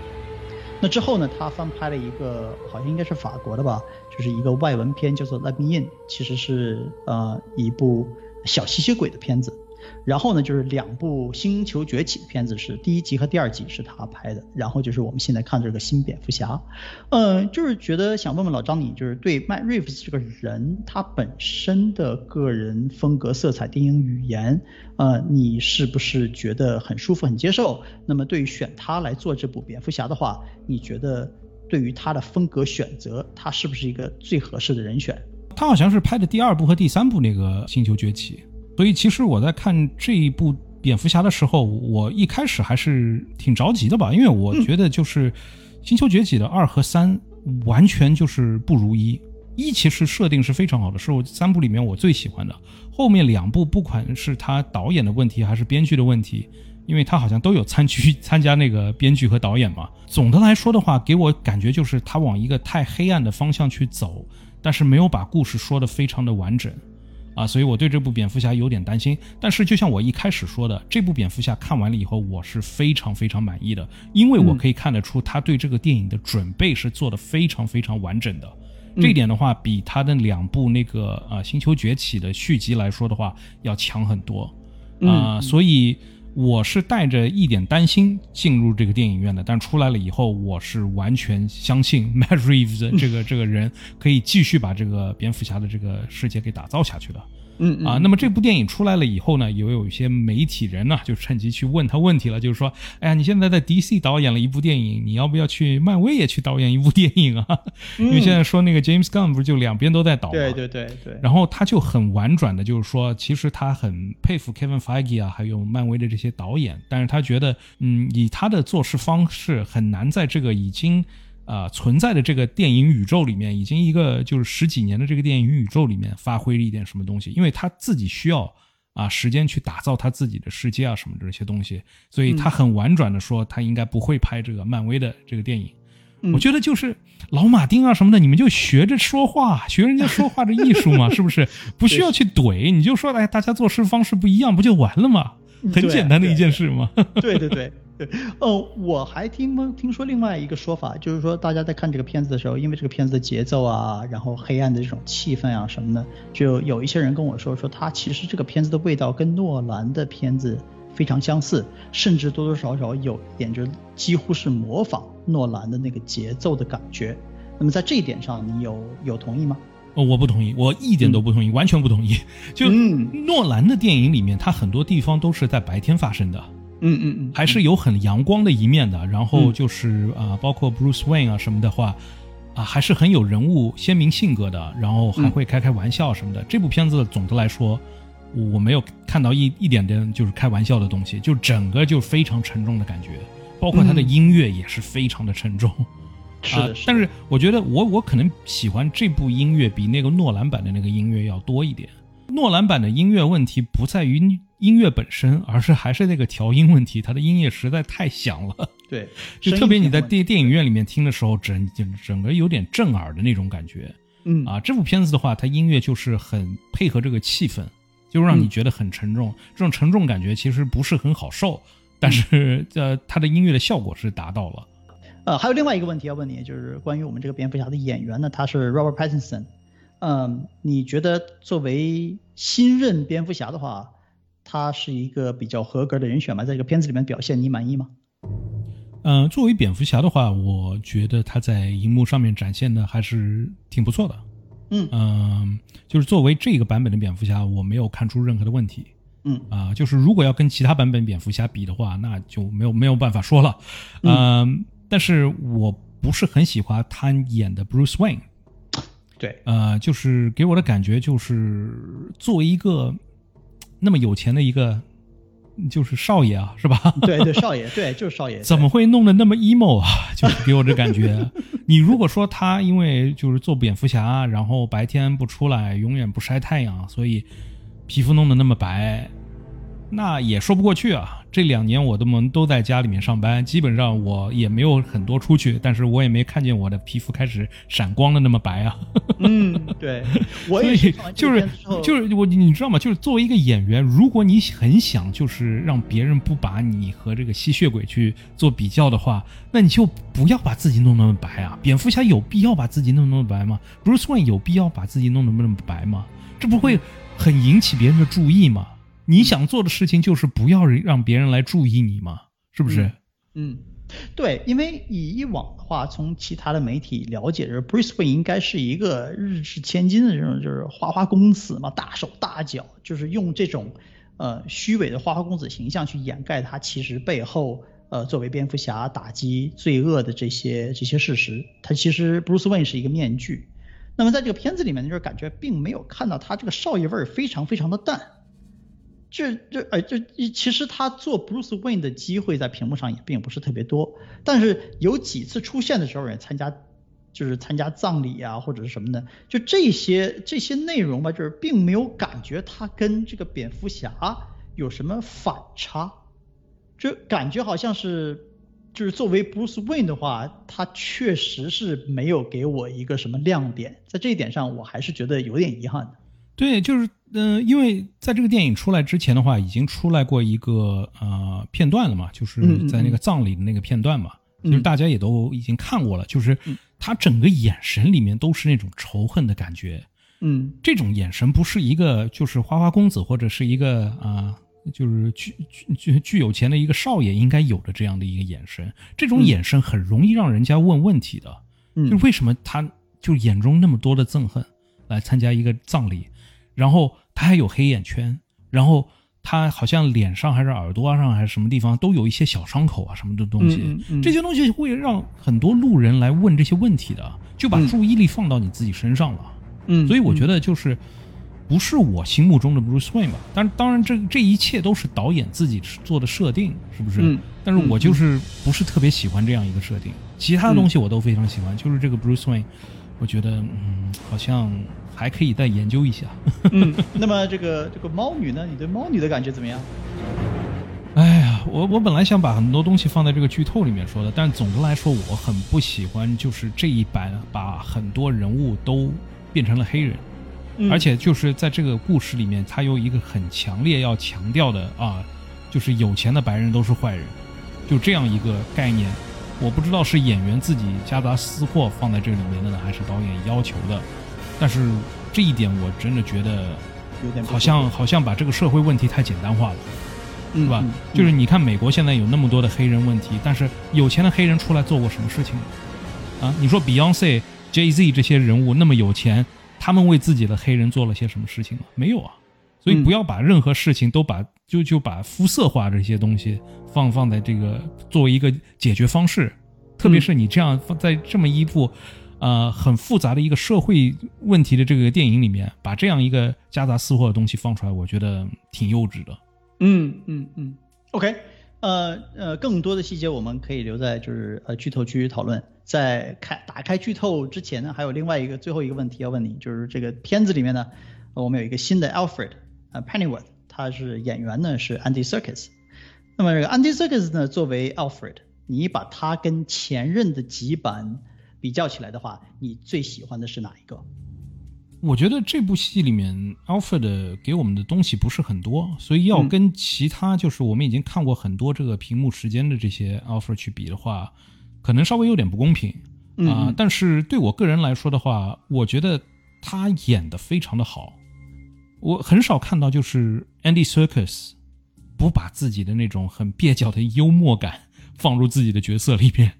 那之后呢，他翻拍了一个好像应该是法国的吧，就是一个外文片叫做《Let Me In》，其实是呃一部小吸血鬼的片子。然后呢，就是两部《星球崛起》的片子是第一集和第二集是他拍的，然后就是我们现在看这个新蝙蝠侠，呃，就是觉得想问问老张，你就是对 Matt Reeves 这个人他本身的个人风格、色彩、电影语言，呃，你是不是觉得很舒服、很接受？那么对于选他来做这部蝙蝠侠的话，你觉得对于他的风格选择，他是不是一个最合适的人选？他好像是拍的第二部和第三部那个《星球崛起》，所以其实我在看这一部蝙蝠侠的时候，我一开始还是挺着急的吧，因为我觉得就是《星球崛起》的二和三完全就是不如一。一其实设定是非常好的，是我三部里面我最喜欢的。后面两部不管是他导演的问题还是编剧的问题，因为他好像都有参去 (laughs) 参加那个编剧和导演嘛。总的来说的话，给我感觉就是他往一个太黑暗的方向去走，但是没有把故事说得非常的完整。啊，所以我对这部蝙蝠侠有点担心。但是就像我一开始说的，这部蝙蝠侠看完了以后，我是非常非常满意的，因为我可以看得出他对这个电影的准备是做的非常非常完整的。这一点的话，比他的两部那个呃《星球崛起》的续集来说的话，要强很多啊、所以我是带着一点担心进入这个电影院的，但出来了以后，我是完全相信 (laughs) Matt Reeves 的这个 (laughs) 这个人可以继续把这个蝙蝠侠的这个世界给打造下去的。嗯啊，那么这部电影出来了以后呢，也有一些媒体人呢，就趁机去问他问题了，就是说，哎呀，你现在在 DC 导演了一部电影，你要不要去漫威也去导演一部电影啊？(laughs) 因为现在说那个 James Gunn 不是就两边都在导嘛，对对对对，然后他就很婉转的，就是说，其实他很佩服 Kevin Feige 啊，还有漫威的这些导演，但是他觉得，嗯，以他的做事方式，很难在这个已经啊、存在的这个电影宇宙里面，已经一个就是十几年的这个电影宇宙里面发挥了一点什么东西，因为他自己需要啊时间去打造他自己的世界啊什么这些东西，所以他很婉转的说他应该不会拍这个漫威的这个电影。嗯我觉得就是老马丁啊什么的，你们就学着说话，学人家说话的艺术嘛，(laughs) 是不是？不需要去怼，你就说哎，大家做事方式不一样，不就完了吗？很简单的一件事嘛。对 (laughs) 对对对，(laughs) 哦，我还听听说另外一个说法，就是说大家在看这个片子的时候，因为这个片子的节奏啊，然后黑暗的这种气氛啊什么的，就有一些人跟我说，说他其实这个片子的味道跟诺兰的片子非常相似，甚至多多少少有一点就几乎是模仿诺兰的那个节奏的感觉。那么在这一点上，你有有同意吗？哦，我不同意，我一点都不同意，完全不同意。(laughs) 就嗯诺兰的电影里面，它很多地方都是在白天发生的，嗯嗯嗯，还是有很阳光的一面的。然后就是啊、包括 Bruce Wayne 啊什么的话，啊，还是很有人物鲜明性格的，然后还会开开玩笑什么的。这部片子总的来说，我没有看到一一点点就是开玩笑的东西，就整个就非常沉重的感觉，包括他的嗯音乐也是非常的沉重。啊是的，是的但是我觉得我我可能喜欢这部音乐比那个诺兰版的那个音乐要多一点。诺兰版的音乐问题不在于音乐本身，而是还是那个调音问题，它的音乐实在太响了，对，(laughs) 就特别你在电电影院里面听的时候，整整整个有点震耳的那种感觉嗯啊。这部片子的话，它音乐就是很配合这个气氛，就让你嗯觉得很沉重。这种沉重感觉其实不是很好受，但是 (laughs) 呃，它的音乐的效果是达到了。呃，还有另外一个问题要问你，就是关于我们这个蝙蝠侠的演员呢，他是 Robert Pattinson。嗯，你觉得作为新任蝙蝠侠的话，他是一个比较合格的人选吗？在这个片子里面表现，你满意吗？嗯、作为蝙蝠侠的话，我觉得他在荧幕上面展现的还是挺不错的。嗯嗯、就是作为这个版本的蝙蝠侠，我没有看出任何的问题嗯啊、就是如果要跟其他版本蝙蝠侠比的话，那就没有没有办法说了。嗯、但是我不是很喜欢他演的 Bruce Wayne。对，呃，就是给我的感觉就是作为一个那么有钱的一个就是少爷啊，是吧？(laughs) 对对，少爷，(laughs) 对，就是少爷。怎么会弄得那么 emo 啊？(laughs) 就是给我这感觉。你如果说他因为就是做蝙蝠侠，然后白天不出来，永远不晒太阳，所以皮肤弄得那么白，那也说不过去啊。这两年我都们都在家里面上班，基本上我也没有很多出去，但是我也没看见我的皮肤开始闪光的那么白啊。嗯，对，(laughs) 我所以就是就是我你知道吗？就是作为一个演员，如果你很想就是让别人不把你和这个吸血鬼去做比较的话，那你就不要把自己弄那么白啊。蝙蝠侠有必要把自己弄那么白吗？Bruce Wayne 有必要把自己弄得那么白吗？这不会很引起别人的注意吗？你想做的事情就是不要让别人来注意你嘛，是不是？嗯，对，因为以往的话，从其他的媒体了解，就是 Bruce Wayne 应该是一个日治千金的这种，就是花花公子嘛，大手大脚，就是用这种呃虚伪的花花公子形象去掩盖他其实背后呃作为蝙蝠侠打击罪恶的这些这些事实。他其实 Bruce Wayne 是一个面具。那么在这个片子里面，就是感觉并没有看到他这个少爷味儿非常非常的淡。这这呃这其实他做 Bruce Wayne 的机会在屏幕上也并不是特别多，但是有几次出现的时候也参加，就是参加葬礼啊或者是什么的，就这些这些内容吧，就是并没有感觉他跟这个蝙蝠侠有什么反差，就感觉好像是就是作为 Bruce Wayne 的话，他确实是没有给我一个什么亮点，在这一点上我还是觉得有点遗憾的。对，就是嗯、呃因为在这个电影出来之前的话，已经出来过一个呃片段了嘛，就是在那个葬礼的那个片段嘛，嗯就是大家也都已经看过了，就是他整个眼神里面都是那种仇恨的感觉，嗯。这种眼神不是一个就是花花公子或者是一个啊、就是具具具具有钱的一个少爷应该有的这样的一个眼神，这种嗯。眼神很容易让人家问问题的。嗯。就是为什么他就眼中那么多的憎恨来参加一个葬礼，然后他还有黑眼圈，然后他好像脸上还是耳朵上还是什么地方都有一些小伤口啊什么的东西，嗯嗯嗯这些东西会让很多路人来问这些问题的，就把嗯注意力放到你自己身上了。嗯，所以我觉得得就是，不是我心目中的 Bruce Wayne 吧？但当然，这这一切都是导演自己做的设定，是不是？嗯但是我就是不是特别喜欢这样一个设定，其他的东西我都非常喜欢，就是这个 Bruce Wayne，我觉得嗯，好像还可以再研究一下。(laughs) 嗯，那么这个这个猫女呢？你对猫女的感觉怎么样？(laughs) 哎呀，我我本来想把很多东西放在这个剧透里面说的，但总的来说，我很不喜欢就是这一版把很多人物都变成了黑人。嗯而且就是在这个故事里面，他有一个很强烈要强调的啊，就是有钱的白人都是坏人，就这样一个概念。我不知道是演员自己夹杂私货放在这里面的呢，还是导演要求的。但是这一点我真的觉得，有点好像好像把这个社会问题太简单化了，是是吧？就是你看美国现在有那么多的黑人问题，但是有钱的黑人出来做过什么事情呢？啊，你说 Beyonce、Jay Z 这些人物那么有钱，他们为自己的黑人做了些什么事情吗？没有啊。所以不要把任何事情都把就就把肤色化这些东西放放在这个作为一个解决方式，特别是你这样放在这么一部呃很复杂的一个社会问题的这个电影里面，把这样一个夹杂私货的东西放出来，我觉得挺幼稚的。嗯嗯嗯，OK，呃呃，更多的细节我们可以留在就是呃剧透区讨论。在开打开剧透之前呢，还有另外一个最后一个问题要问你，就是这个片子里面呢，我们有一个新的 Alfred，呃 Pennyworth，他是演员呢是 Andy Serkis。那么这个 Andy Serkis 呢作为 Alfred，你把他跟前任的几版比较起来的话，你最喜欢的是哪一个？我觉得这部戏里面 Alfred 给我们的东西不是很多，所以要跟其他就是我们已经看过很多这个屏幕时间的这些 Alfred 去比的话，可能稍微有点不公平啊、嗯但是对我个人来说的话，我觉得他演的非常的好。我很少看到就是 Andy s i r c u s 不把自己的那种很蹩脚的幽默感放入自己的角色里面，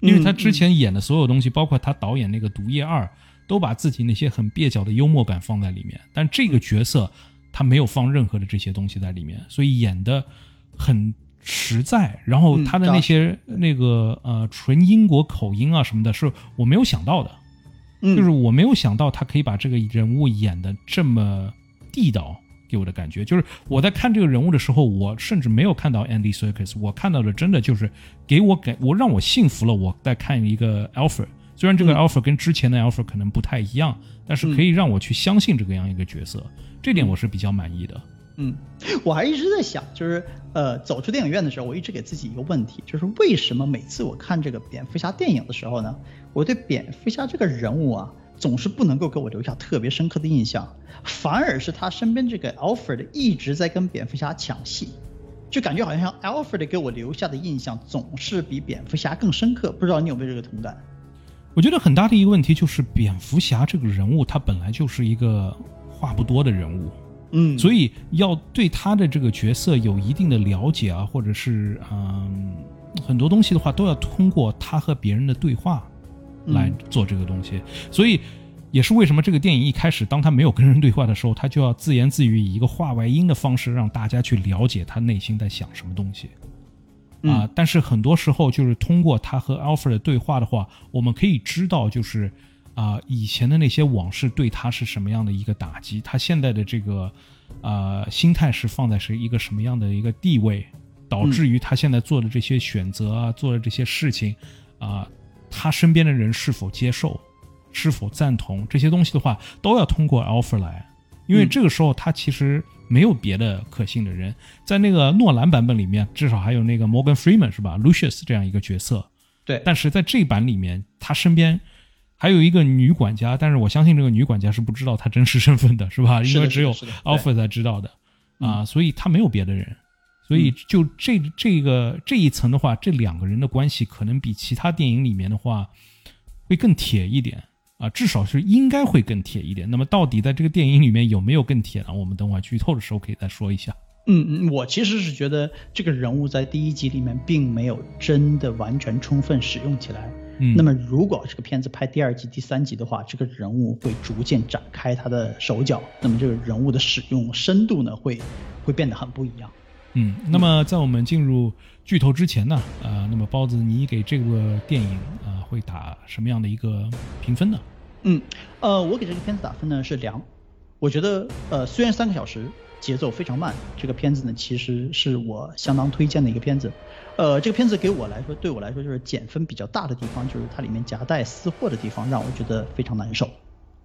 因为他之前演的所有东西，包括他导演那个《毒液二》，都把自己那些很蹩脚的幽默感放在里面。但这个角色他没有放任何的这些东西在里面，所以演的很实在。然后他的那些那个呃纯英国口音啊什么的，是我没有想到的。嗯，就是我没有想到他可以把这个人物演的这么地道，给我的感觉就是我在看这个人物的时候，我甚至没有看到 Andy Serkis，我看到的真的就是给我感我让我信服了，我在看一个 Alfred。虽然这个嗯 Alfred 跟之前的 Alfred 可能不太一样，但是可以让我去相信这个样一个角色，这点我是比较满意的。嗯，我还一直在想，就是呃，走出电影院的时候，我一直给自己一个问题，就是为什么每次我看这个蝙蝠侠电影的时候呢，我对蝙蝠侠这个人物啊，总是不能够给我留下特别深刻的印象，反而是他身边这个 Alfred 一直在跟蝙蝠侠抢戏，就感觉好像 Alfred 给我留下的印象总是比蝙蝠侠更深刻，不知道你有没有这个同感？我觉得很大的一个问题就是蝙蝠侠这个人物，他本来就是一个话不多的人物。嗯，所以要对他的这个角色有一定的了解啊，或者是嗯很多东西的话，都要通过他和别人的对话来做这个东西。所以也是为什么这个电影一开始，当他没有跟人对话的时候，他就要自言自语，以一个话外音的方式让大家去了解他内心在想什么东西。啊，但是很多时候就是通过他和 Alfred 的对话的话，我们可以知道就是。啊、以前的那些往事对他是什么样的一个打击？他现在的这个，呃，心态是放在是一个什么样的一个地位，导致于他现在做的这些选择啊，做的这些事情，啊、他身边的人是否接受，是否赞同这些东西的话，都要通过 offer 来，因为这个时候他其实没有别的可信的人，在那个诺兰版本里面，至少还有那个 Morgan Freeman 是吧，Lucius 这样一个角色，对，但是在这版里面，他身边。还有一个女管家，但是我相信这个女管家是不知道他真实身份的，是吧？因为只有是的是的。Alpha 才知道的。啊，所以他没有别的人，所以就这这个这一层的话，这两个人的关系可能比其他电影里面的话会更铁一点啊，至少是应该会更铁一点。那么到底在这个电影里面有没有更铁呢？我们等会儿剧透的时候可以再说一下。嗯嗯，我其实是觉得这个人物在第一集里面并没有真的完全充分使用起来。嗯，那么如果这个片子拍第二集、第三集的话，这个人物会逐渐展开他的手脚，那么这个人物的使用深度呢，会会变得很不一样。嗯，那么在我们进入剧透之前呢，呃，那么包子你给这个电影啊、呃、会打什么样的一个评分呢？嗯，呃，我给这个片子打分呢是良，我觉得呃虽然三个小时节奏非常慢，这个片子呢其实是我相当推荐的一个片子。呃，这个片子给我来说，对我来说就是减分比较大的地方，就是它里面夹带私货的地方，让我觉得非常难受。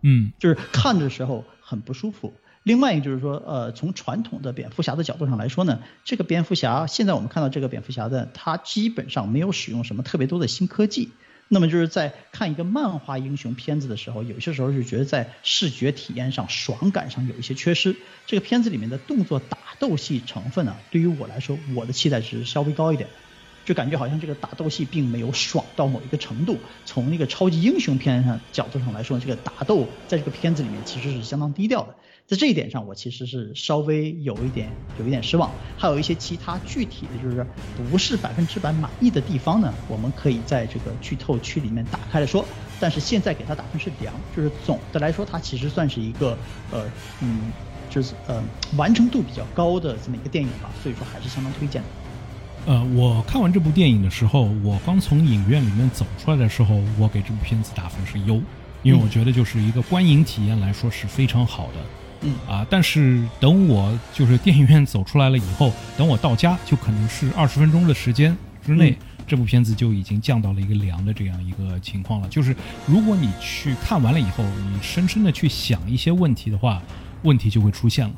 嗯，就是看的时候很不舒服。另外一个就是说，呃，从传统的蝙蝠侠的角度上来说呢，这个蝙蝠侠现在我们看到这个蝙蝠侠的，他基本上没有使用什么特别多的新科技。那么就是在看一个漫画英雄片子的时候，有些时候是觉得在视觉体验上、爽感上有一些缺失。这个片子里面的动作打斗戏成分呢，对于我来说，我的期待值稍微高一点。就感觉好像这个打斗戏并没有爽到某一个程度。从那个超级英雄片上角度上来说，这个打斗在这个片子里面其实是相当低调的。在这一点上，我其实是稍微有一点有一点失望。还有一些其他具体的就是不是百分之百满意的地方呢，我们可以在这个剧透区里面打开来说。但是现在给它打分是良，就是总的来说它其实算是一个呃嗯，就是呃完成度比较高的这么一个电影吧。所以说还是相当推荐的。呃，我看完这部电影的时候，我刚从影院里面走出来的时候，我给这部片子打分是优，因为我觉得就是一个观影体验来说是非常好的。嗯啊，但是等我就是电影院走出来了以后，等我到家，就可能是二十分钟的时间之内，这部片子就已经降到了一个凉的这样一个情况了。就是如果你去看完了以后，你深深的去想一些问题的话，问题就会出现了。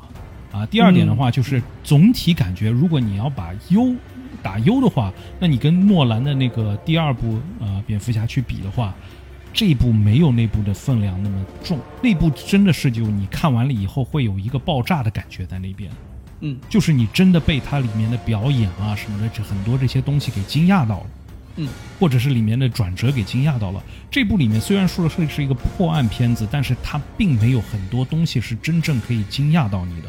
啊，第二点的话就是总体感觉，如果你要把优。打优的话，那你跟诺兰的那个第二部呃蝙蝠侠去比的话，这一部没有那部的分量那么重。那部真的是就你看完了以后会有一个爆炸的感觉在那边，嗯，就是你真的被它里面的表演啊什么的这很多这些东西给惊讶到了，嗯，或者是里面的转折给惊讶到了。这部里面虽然说的是是一个破案片子，但是它并没有很多东西是真正可以惊讶到你的。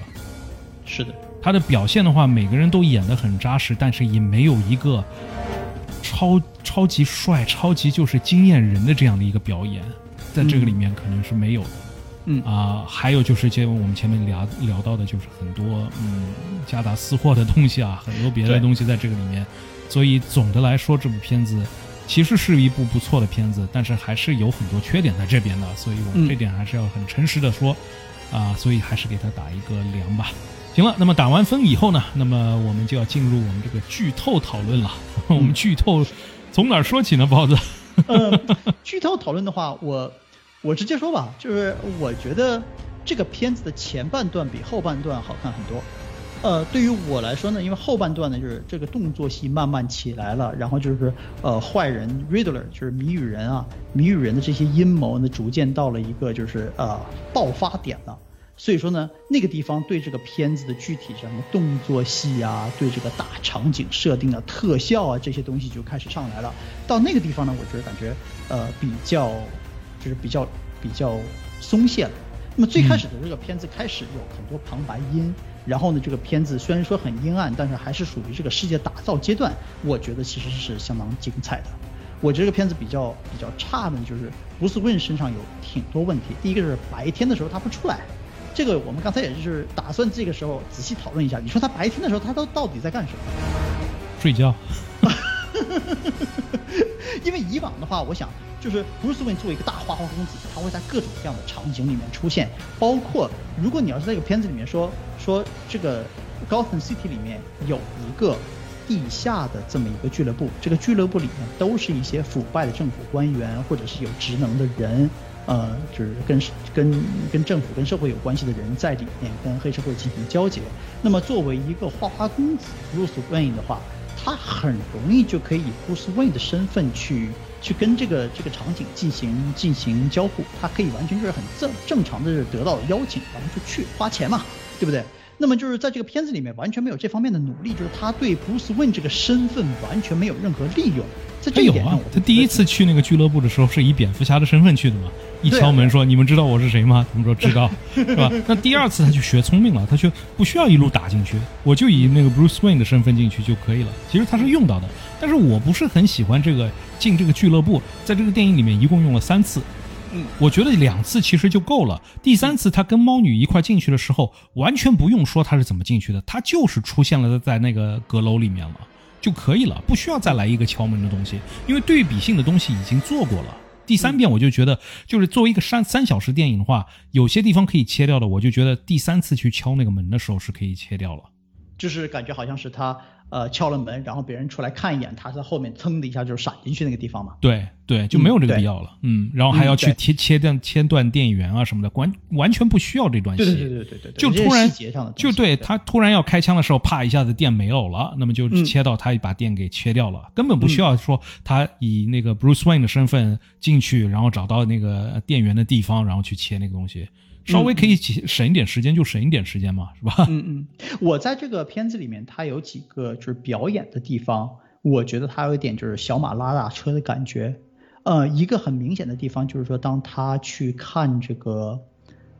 是的。他的表现的话，每个人都演得很扎实，但是也没有一个超超级帅、超级就是惊艳人的这样的一个表演，在这个里面可能是没有的。嗯啊，还有就是，我们前面聊聊到的，就是很多嗯夹杂私货的东西啊，很多别的东西在这个里面。所以总的来说，这部片子其实是一部不错的片子，但是还是有很多缺点在这边的。所以我们这点还是要很诚实的说啊，所以还是给他打一个良吧。行了，那么打完分以后呢，那么我们就要进入我们这个剧透讨论了。(laughs) 我们剧透从哪儿说起呢？包子，呃剧透讨论的话，我我直接说吧，就是我觉得这个片子的前半段比后半段好看很多。呃，对于我来说呢，因为后半段呢就是这个动作戏慢慢起来了，然后就是呃坏人 Riddler 就是谜语人啊，谜语人的这些阴谋呢逐渐到了一个就是呃爆发点了。所以说呢，那个地方对这个片子的具体什么动作戏啊，对这个大场景设定啊、特效啊这些东西就开始上来了。到那个地方呢，我觉得感觉呃比较就是比较比较松懈了。那么最开始的这个片子开始有很多旁白音，然后呢，这个片子虽然说很阴暗，但是还是属于这个世界打造阶段，我觉得其实是相当精彩的。我觉得这个片子比较比较差的就是布斯温身上有挺多问题。第一个是白天的时候他不出来。这个我们刚才也就是打算这个时候仔细讨论一下。你说他白天的时候他都到底在干什么？睡觉。(laughs) 因为以往的话，我想就是 Bruce Wayne 作为一个大花花公子，他会在各种各样的场景里面出现。包括如果你要是在一个片子里面说说这个 Gotham City 里面有一个地下的这么一个俱乐部，这个俱乐部里面都是一些腐败的政府官员或者是有职能的人。呃，就是跟跟跟政府、跟社会有关系的人在里面跟黑社会进行交接。那么作为一个花花公子 Bruce Wayne 的话，他很容易就可以以 Bruce Wayne 的身份去去跟这个这个场景进行进行交互。他可以完全就是很正正常的得到邀请，然后就去花钱嘛，对不对？那么就是在这个片子里面完全没有这方面的努力，就是他对 Bruce Wayne 这个身份完全没有任何利用。在这一点上，他第一次去那个俱乐部的时候是以蝙蝠侠的身份去的嘛？一敲门说：“你们知道我是谁吗？” (laughs) 他们说：“知道，(laughs) 是吧？”那第二次他就学聪明了，他就不需要一路打进去，我就以那个 Bruce Wayne 的身份进去就可以了。其实他是用到的，但是我不是很喜欢这个进这个俱乐部，在这个电影里面一共用了三次。嗯，我觉得两次其实就够了。第三次他跟猫女一块进去的时候，完全不用说他是怎么进去的，他就是出现了在那个阁楼里面了就可以了，不需要再来一个敲门的东西，因为对比性的东西已经做过了。第三遍我就觉得，就是作为一个三三小时电影的话，有些地方可以切掉的，我就觉得第三次去敲那个门的时候是可以切掉了。就是感觉好像是他呃敲了门，然后别人出来看一眼，他在后面噌的一下就闪进去那个地方嘛。对对，就没有这个必要了。嗯，然后还要去切切断切断电源啊什么的，完完全不需要这段戏。对对对对对对，就突然就对对他突然要开枪的时候，啪一下子电没有了，那么就嗯切到他把电给切掉了，根本不需要说他以那个 Bruce Wayne 的身份进去，然后找到那个电源的地方，然后去切那个东西，稍微可以省一点时间就省一点时间嘛，是吧？嗯嗯，我在这个片子里面，它有几个就是表演的地方，我觉得它有一点就是小马拉大车的感觉。呃，一个很明显的地方就是说，当他去看这个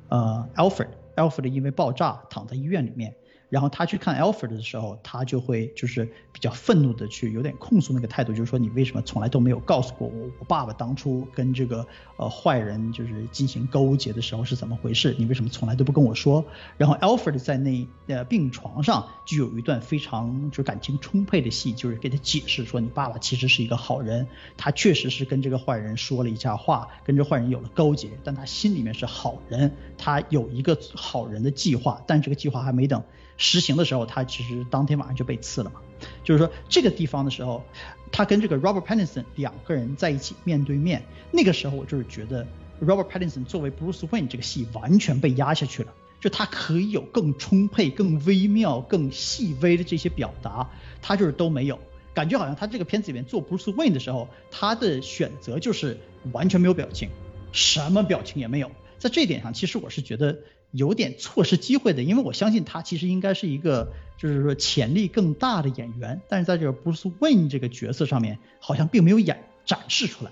呃 Alfred，Alfred 因为爆炸躺在医院里面，然后他去看 Alfred 的时候，他就会就是比较愤怒的去有点控诉那个态度，就是说你为什么从来都没有告诉过我，我爸爸当初跟这个呃坏人就是进行勾结的时候是怎么回事？你为什么从来都不跟我说？然后 Alfred 在那呃病床上就有一段非常就是感情充沛的戏，就是给他解释说你爸爸其实是一个好人，他确实是跟这个坏人说了一下话，跟这坏人有了勾结，但他心里面是好人，他有一个好人的计划，但这个计划还没等实行的时候，他其实当天晚上就被刺了嘛。就是说这个地方的时候，他跟这个 Robert Pattinson 两个人在一起面对面，那个时候我就是觉得 Robert Pattinson 作为 Bruce Wayne 这个戏完全被压下去了。就他可以有更充沛、更微妙、更细微的这些表达，他就是都没有。感觉好像他这个片子里面做 Bruce Wayne 的时候，他的选择就是完全没有表情，什么表情也没有。在这一点上，其实我是觉得有点错失机会的，因为我相信他其实应该是一个就是说潜力更大的演员，但是在这个 Bruce Wayne 这个角色上面，好像并没有演展示出来。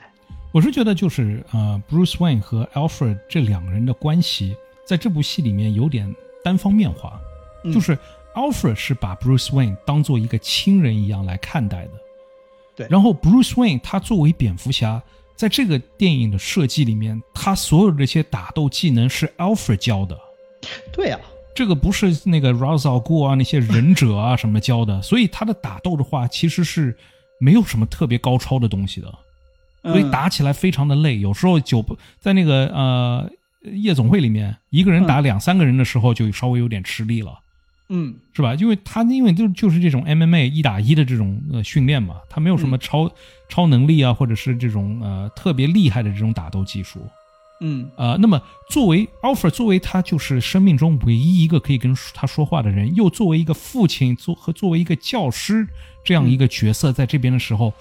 我是觉得就是呃，Bruce Wayne 和 Alfred 这两个人的关系，在这部戏里面有点单方面化，嗯。就是 Alfred 是把 Bruce Wayne 当做一个亲人一样来看待的，对。然后 Bruce Wayne 他作为蝙蝠侠，在这个电影的设计里面，他所有这些打斗技能是 Alfred 教的，对啊，这个不是那个 Ghul 啊那些忍者啊什么教的，所以他的打斗的话其实是没有什么特别高超的东西的。所以嗯打起来非常的累，有时候酒不在那个呃夜总会里面，一个人打两三个人的时候就稍微有点吃力了，嗯是吧？因为他因为就就是这种 MMA 一打一的这种呃训练嘛，他没有什么超、超能力啊，或者是这种呃特别厉害的这种打斗技术。嗯呃，那么作为 Alfred，作为他就是生命中唯一一个可以跟他说话的人，又作为一个父亲，作和作为一个教师这样一个角色在这边的时候，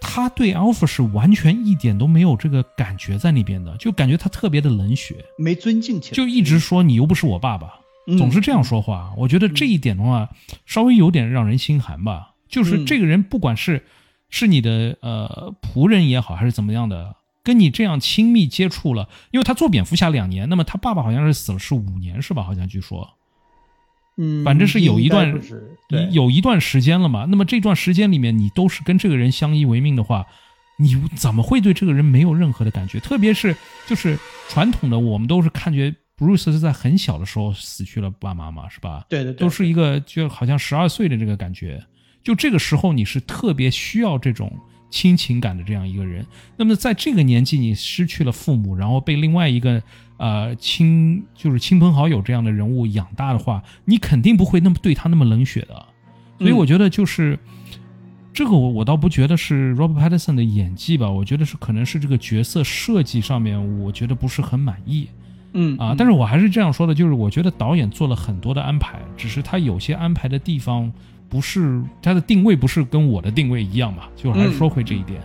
他对 Alfred 是完全一点都没有这个感觉在那边的，就感觉他特别的冷血，没尊敬起来，就一直说你又不是我爸爸，嗯总是这样说话。我觉得这一点的话，稍微有点让人心寒吧。就是嗯这个人，不管是是你的呃仆人也好，还是怎么样的，跟你这样亲密接触了，因为他做蝙蝠侠两年，那么他爸爸好像是死了是五年是吧？好像据说，嗯，反正是有一段有一段时间了嘛。那么这段时间里面，你都是跟这个人相依为命的话，你怎么会对这个人没有任何的感觉？特别是就是传统的，我们都是看觉 Bruce 是在很小的时候死去了爸妈嘛，是吧？对对对，都是一个就好像十二岁的这个感觉。就这个时候，你是特别需要这种亲情感的这样一个人。那么在这个年纪，你失去了父母，然后被另外一个呃亲就是亲朋好友这样的人物养大的话，你肯定不会那么对他那么冷血的。所以嗯我觉得就是。这个我我倒不觉得是 Robert Pattinson 的演技吧，我觉得是可能是这个角色设计上面，我觉得不是很满意。嗯啊，但是我还是这样说的，就是我觉得导演做了很多的安排，只是他有些安排的地方不是它的定位不是跟我的定位一样嘛，就还是说回这一点。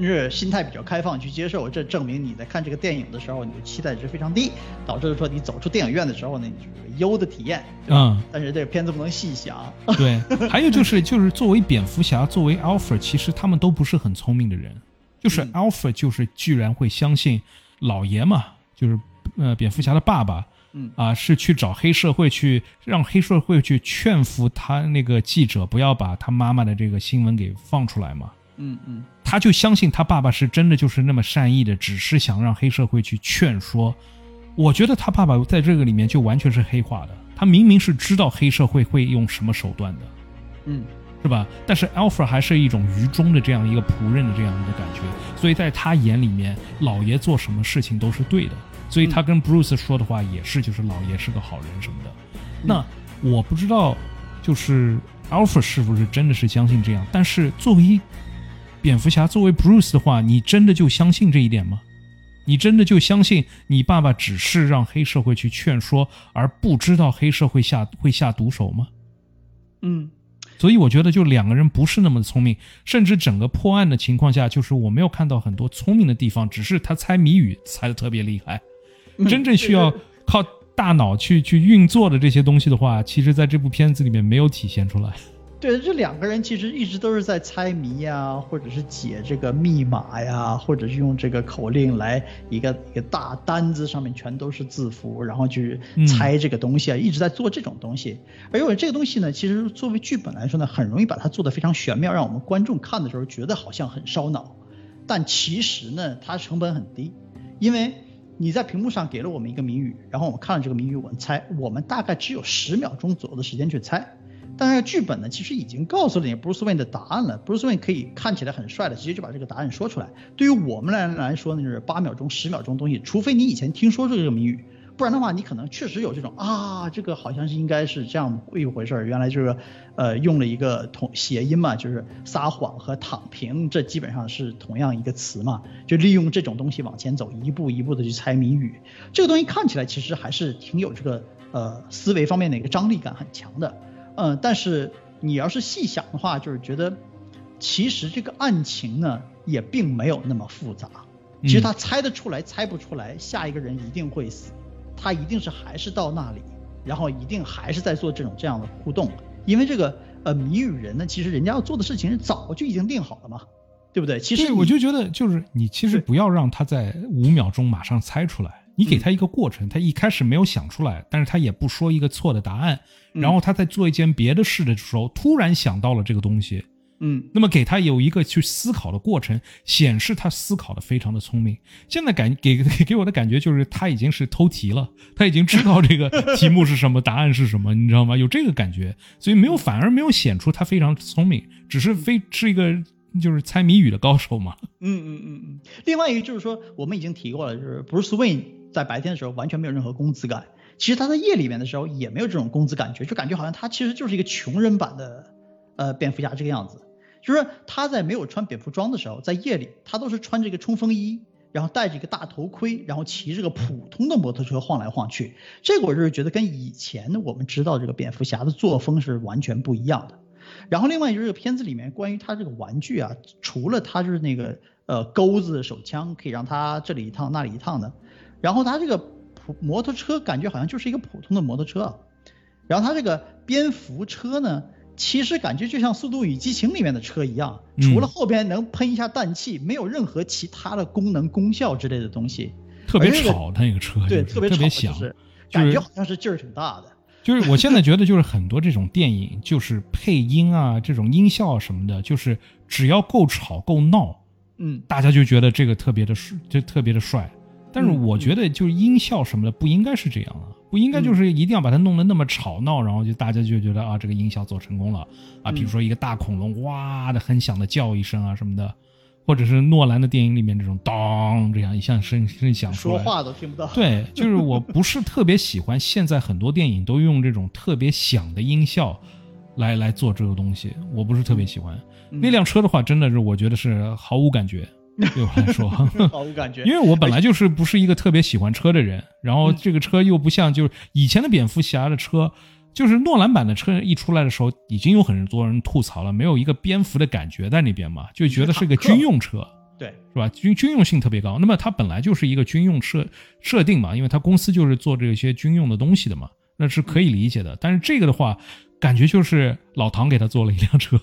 是心态比较开放去接受，这证明你在看这个电影的时候，你的期待值非常低，导致说你走出电影院的时候呢，你是有优的体验？嗯，但是这个片子不能细想，对，还有就是就是作为蝙蝠侠，作为 Alfred，其实他们都不是很聪明的人，就是嗯 Alfred 就是居然会相信老爷嘛，就是呃蝙蝠侠的爸爸。嗯啊，是去找黑社会去，让黑社会去劝服他那个记者不要把他妈妈的这个新闻给放出来嘛。嗯嗯他就相信他爸爸是真的就是那么善意的，只是想让黑社会去劝说。我觉得他爸爸在这个里面就完全是黑化的，他明明是知道黑社会会用什么手段的，嗯，是吧？但是 Alfred 还是一种愚忠的这样一个仆人的这样一个感觉，所以在他眼里面，老爷做什么事情都是对的，所以他跟 Bruce 说的话也是，就是老爷是个好人什么的。那我不知道，就是 Alfred 是不是真的是相信这样？但是作为蝙蝠侠，作为 Bruce 的话，你真的就相信这一点吗？你真的就相信你爸爸只是让黑社会去劝说，而不知道黑社会下会下毒手吗？嗯。所以我觉得，就两个人不是那么聪明，甚至整个破案的情况下，就是我没有看到很多聪明的地方，只是他猜谜语猜的特别厉害。真正需要靠大脑去去运作的这些东西的话，其实在这部片子里面没有体现出来。对，这两个人其实一直都是在猜谜呀，或者是解这个密码呀，或者是用这个口令来一个一个大单子上面全都是字符，然后去猜这个东西啊，一直在做这种东西。而因为这个东西呢，其实作为剧本来说呢，很容易把它做得非常玄妙，让我们观众看的时候觉得好像很烧脑。但其实呢，它成本很低，因为你在屏幕上给了我们一个谜语，然后我们看了这个谜语，我们猜，我们大概只有十秒钟左右的时间去猜。但是剧本呢，其实已经告诉了你 Bruce Wayne 的答案了。Bruce Wayne 可以看起来很帅的，直接就把这个答案说出来。对于我们来来说呢，就是八秒钟、十秒钟东西，除非你以前听说过这个谜语，不然的话，你可能确实有这种啊，这个好像是应该是这样一回事儿。原来就是，呃，用了一个同谐音嘛，就是撒谎和躺平，这基本上是同样一个词嘛，就利用这种东西往前走，一步一步的去猜谜语。这个东西看起来其实还是挺有这个呃思维方面的一个张力感很强的。嗯，但是你要是细想的话，就是觉得其实这个案情呢也并没有那么复杂。其实他猜得出来，猜不出来，下一个人一定会死，他一定是还是到那里，然后一定还是在做这种这样的互动。因为这个呃谜语人呢，其实人家要做的事情是早就已经定好了嘛，对不对？其实我就觉得就是你其实不要让他在五秒钟马上猜出来。你给他一个过程，他一开始没有想出来，但是他也不说一个错的答案，然后他在做一件别的事的时候，突然想到了这个东西，嗯，那么给他有一个去思考的过程，显示他思考的非常的聪明。现在感给 (laughs) 给我的感觉就是他已经是偷题了，他已经知道这个题目是什么，答案是什么，你知道吗？有这个感觉，所以没有反而没有显出他非常聪明，只是非是一个。就是猜谜语的高手嘛。嗯嗯嗯嗯。另外一个就是说，我们已经提过了，就是 Bruce Wayne 在白天的时候完全没有任何工资感，其实他在夜里面的时候也没有这种工资感觉，就感觉好像他其实就是一个穷人版的呃蝙蝠侠这个样子。就是他在没有穿蝙蝠装的时候，在夜里他都是穿着一个冲锋衣，然后戴着一个大头盔，然后骑着个普通的摩托车晃来晃去。这个我就是觉得跟以前我们知道这个蝙蝠侠的作风是完全不一样的。然后另外就是这个片子里面关于他这个玩具啊，除了他就是那个呃钩子手枪可以让他这里一趟那里一趟的，然后他这个普摩托车感觉好像就是一个普通的摩托车，啊然后他这个蝙蝠车呢，其实感觉就像《速度与激情》里面的车一样，除了后边能喷一下氮气，没有任何其他的功能功效之类的东西。特别吵，它那个车对特别响，感觉好像是劲儿挺大的。就是我现在觉得，就是很多这种电影，就是配音啊，这种音效什么的，就是只要够吵够闹，嗯，大家就觉得这个特别的帅，就特别的帅。但是我觉得，就是音效什么的不应该是这样啊，不应该就是一定要把它弄得那么吵闹，然后就大家就觉得啊，这个音效做成功了啊。比如说一个大恐龙哇的很响的叫一声啊什么的。或者是诺兰的电影里面这种当这样一下声声响说话都听不到。对，就是我不是特别喜欢现在很多电影都用这种特别响的音效来来做这个东西，我不是特别喜欢。那辆车的话，真的是我觉得是毫无感觉，对我来说 (laughs) 毫无感觉。因为我本来就是不是一个特别喜欢车的人，然后这个车又不像就是以前的蝙蝠侠的车。就是诺兰版的车一出来的时候，已经有很多人吐槽了，没有一个蝙蝠的感觉在那边嘛，就觉得是个军用车，对，是吧？军军用性特别高。那么它本来就是一个军用设设定嘛，因为它公司就是做这些军用的东西的嘛，那是可以理解的。但是这个的话。感觉就是老唐给他做了一辆车，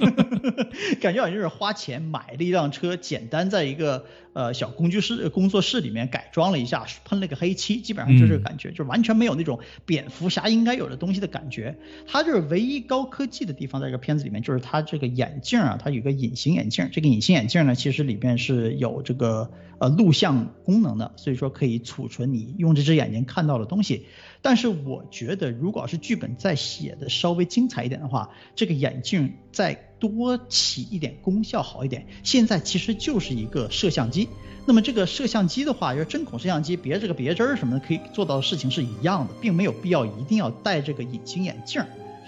(laughs) 感觉好像就是花钱买了一辆车，简单在一个呃小工具室工作室里面改装了一下，喷了个黑漆，基本上就这个感觉，就完全没有那种蝙蝠侠应该有的东西的感觉。他就是唯一高科技的地方，在这个片子里面就是他这个眼镜啊，它有个隐形眼镜，这个隐形眼镜呢，其实里面是有这个呃录像功能的，所以说可以储存你用这只眼睛看到的东西。但是我觉得，如果是剧本在写的。的稍微精彩一点的话，这个眼镜再多起一点功效好一点。现在其实就是一个摄像机，那么这个摄像机的话，就是针孔摄像机别这个别针儿什么的，可以做到的事情是一样的，并没有必要一定要戴这个隐形眼镜，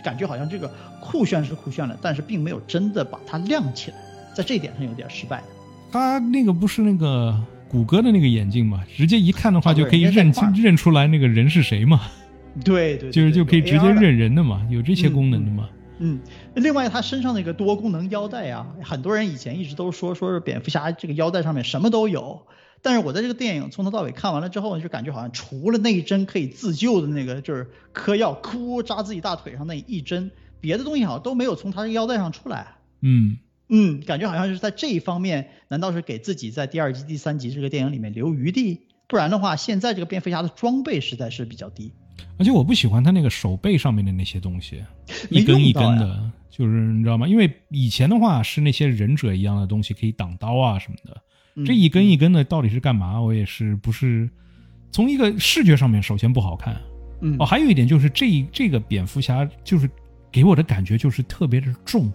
感觉好像这个酷炫是酷炫了，但是并没有真的把它亮起来，在这一点上有点失败的。他那个不是那个谷歌的那个眼镜嘛，直接一看的话就可以认人家在块儿认出来那个人是谁嘛，对对，对就是就可以直接。认人的嘛，有这些嗯功能的嘛。嗯，另外他身上那个多功能腰带啊，很多人以前一直都说说是蝙蝠侠这个腰带上面什么都有，但是我在这个电影从头到尾看完了之后，就感觉好像除了那一针可以自救的那个就是嗑药，哭扎自己大腿上那一针，别的东西好像都没有从他这个腰带上出来。嗯，嗯，感觉好像是在这一方面，难道是给自己在第二集、第三集这个电影里面留余地？不然的话，现在这个蝙蝠侠的装备实在是比较低。而且我不喜欢他那个手背上面的那些东西，一根一根的，就是你知道吗？因为以前的话是那些忍者一样的东西可以挡刀啊什么的，嗯这一根一根的到底是干嘛？我也是不是从一个视觉上面首先不好看嗯哦，还有一点就是这这个蝙蝠侠就是给我的感觉就是特别的重。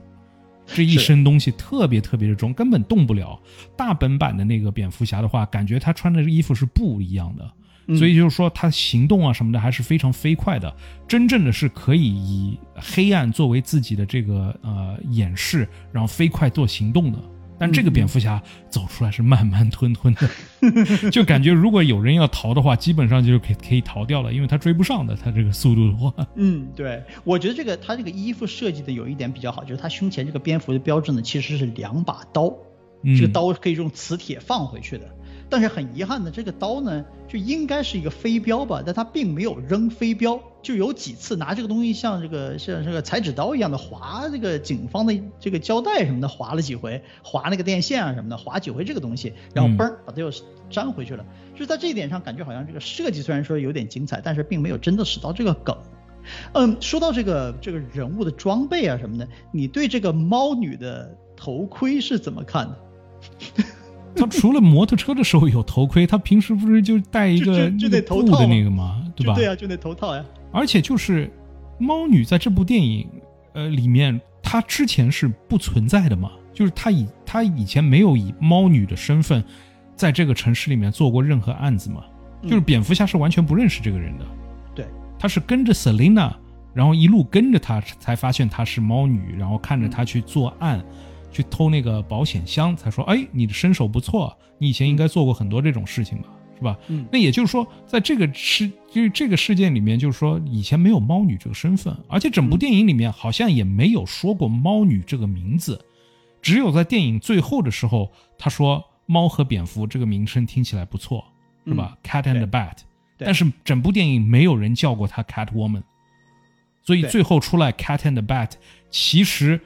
这一身东西特别特别的重，根本动不了。大本版的那个蝙蝠侠的话，感觉他穿的衣服是不一样的，嗯所以就是说他行动啊什么的还是非常飞快的，真正的是可以以黑暗作为自己的这个呃掩饰，然后飞快做行动的。但这个蝙蝠侠走出来是慢慢吞吞的，(laughs) 就感觉如果有人要逃的话，基本上就是可以可以逃掉了，因为他追不上的，他这个速度的话。嗯，对，我觉得这个他这个衣服设计的有一点比较好，就是他胸前这个蝙蝠的标志呢，其实是两把刀，嗯这个刀可以用磁铁放回去的。但是很遗憾的，这个刀呢，就应该是一个飞镖吧，但他并没有扔飞镖，就有几次拿这个东西像这个像这个裁纸刀一样的划这个警方的这个胶带什么的，划了几回，划那个电线啊什么的，划几回这个东西，然后嗯嘣儿把它又粘回去了。就是在这一点上，感觉好像这个设计虽然说有点精彩，但是并没有真的使到这个梗。嗯，说到这个这个人物的装备啊什么的，你对这个猫女的头盔是怎么看的？(laughs) 他除了摩托车的时候有头盔，他平时不是就戴一个就就就那个布的那头套的那个吗？对吧？对啊，就那头套呀。而且就是猫女在这部电影呃里面，她之前是不存在的嘛，就是她以她以前没有以猫女的身份在这个城市里面做过任何案子嘛，嗯就是蝙蝠侠是完全不认识这个人的，对，他是跟着 Selina，然后一路跟着她才发现她是猫女，然后看着嗯她去作案。去偷那个保险箱，才说，哎，你的身手不错，你以前应该做过很多这种事情吧，是吧？嗯。那也就是说，在这个事就是这个事件里面，就是说以前没有猫女这个身份，而且整部电影里面好像也没有说过猫女这个名字，只有在电影最后的时候，他说猫和蝙蝠这个名称听起来不错，是吧、c a t and Bat，但是整部电影没有人叫过她 Cat Woman，所以最后出来 Cat and Bat，其实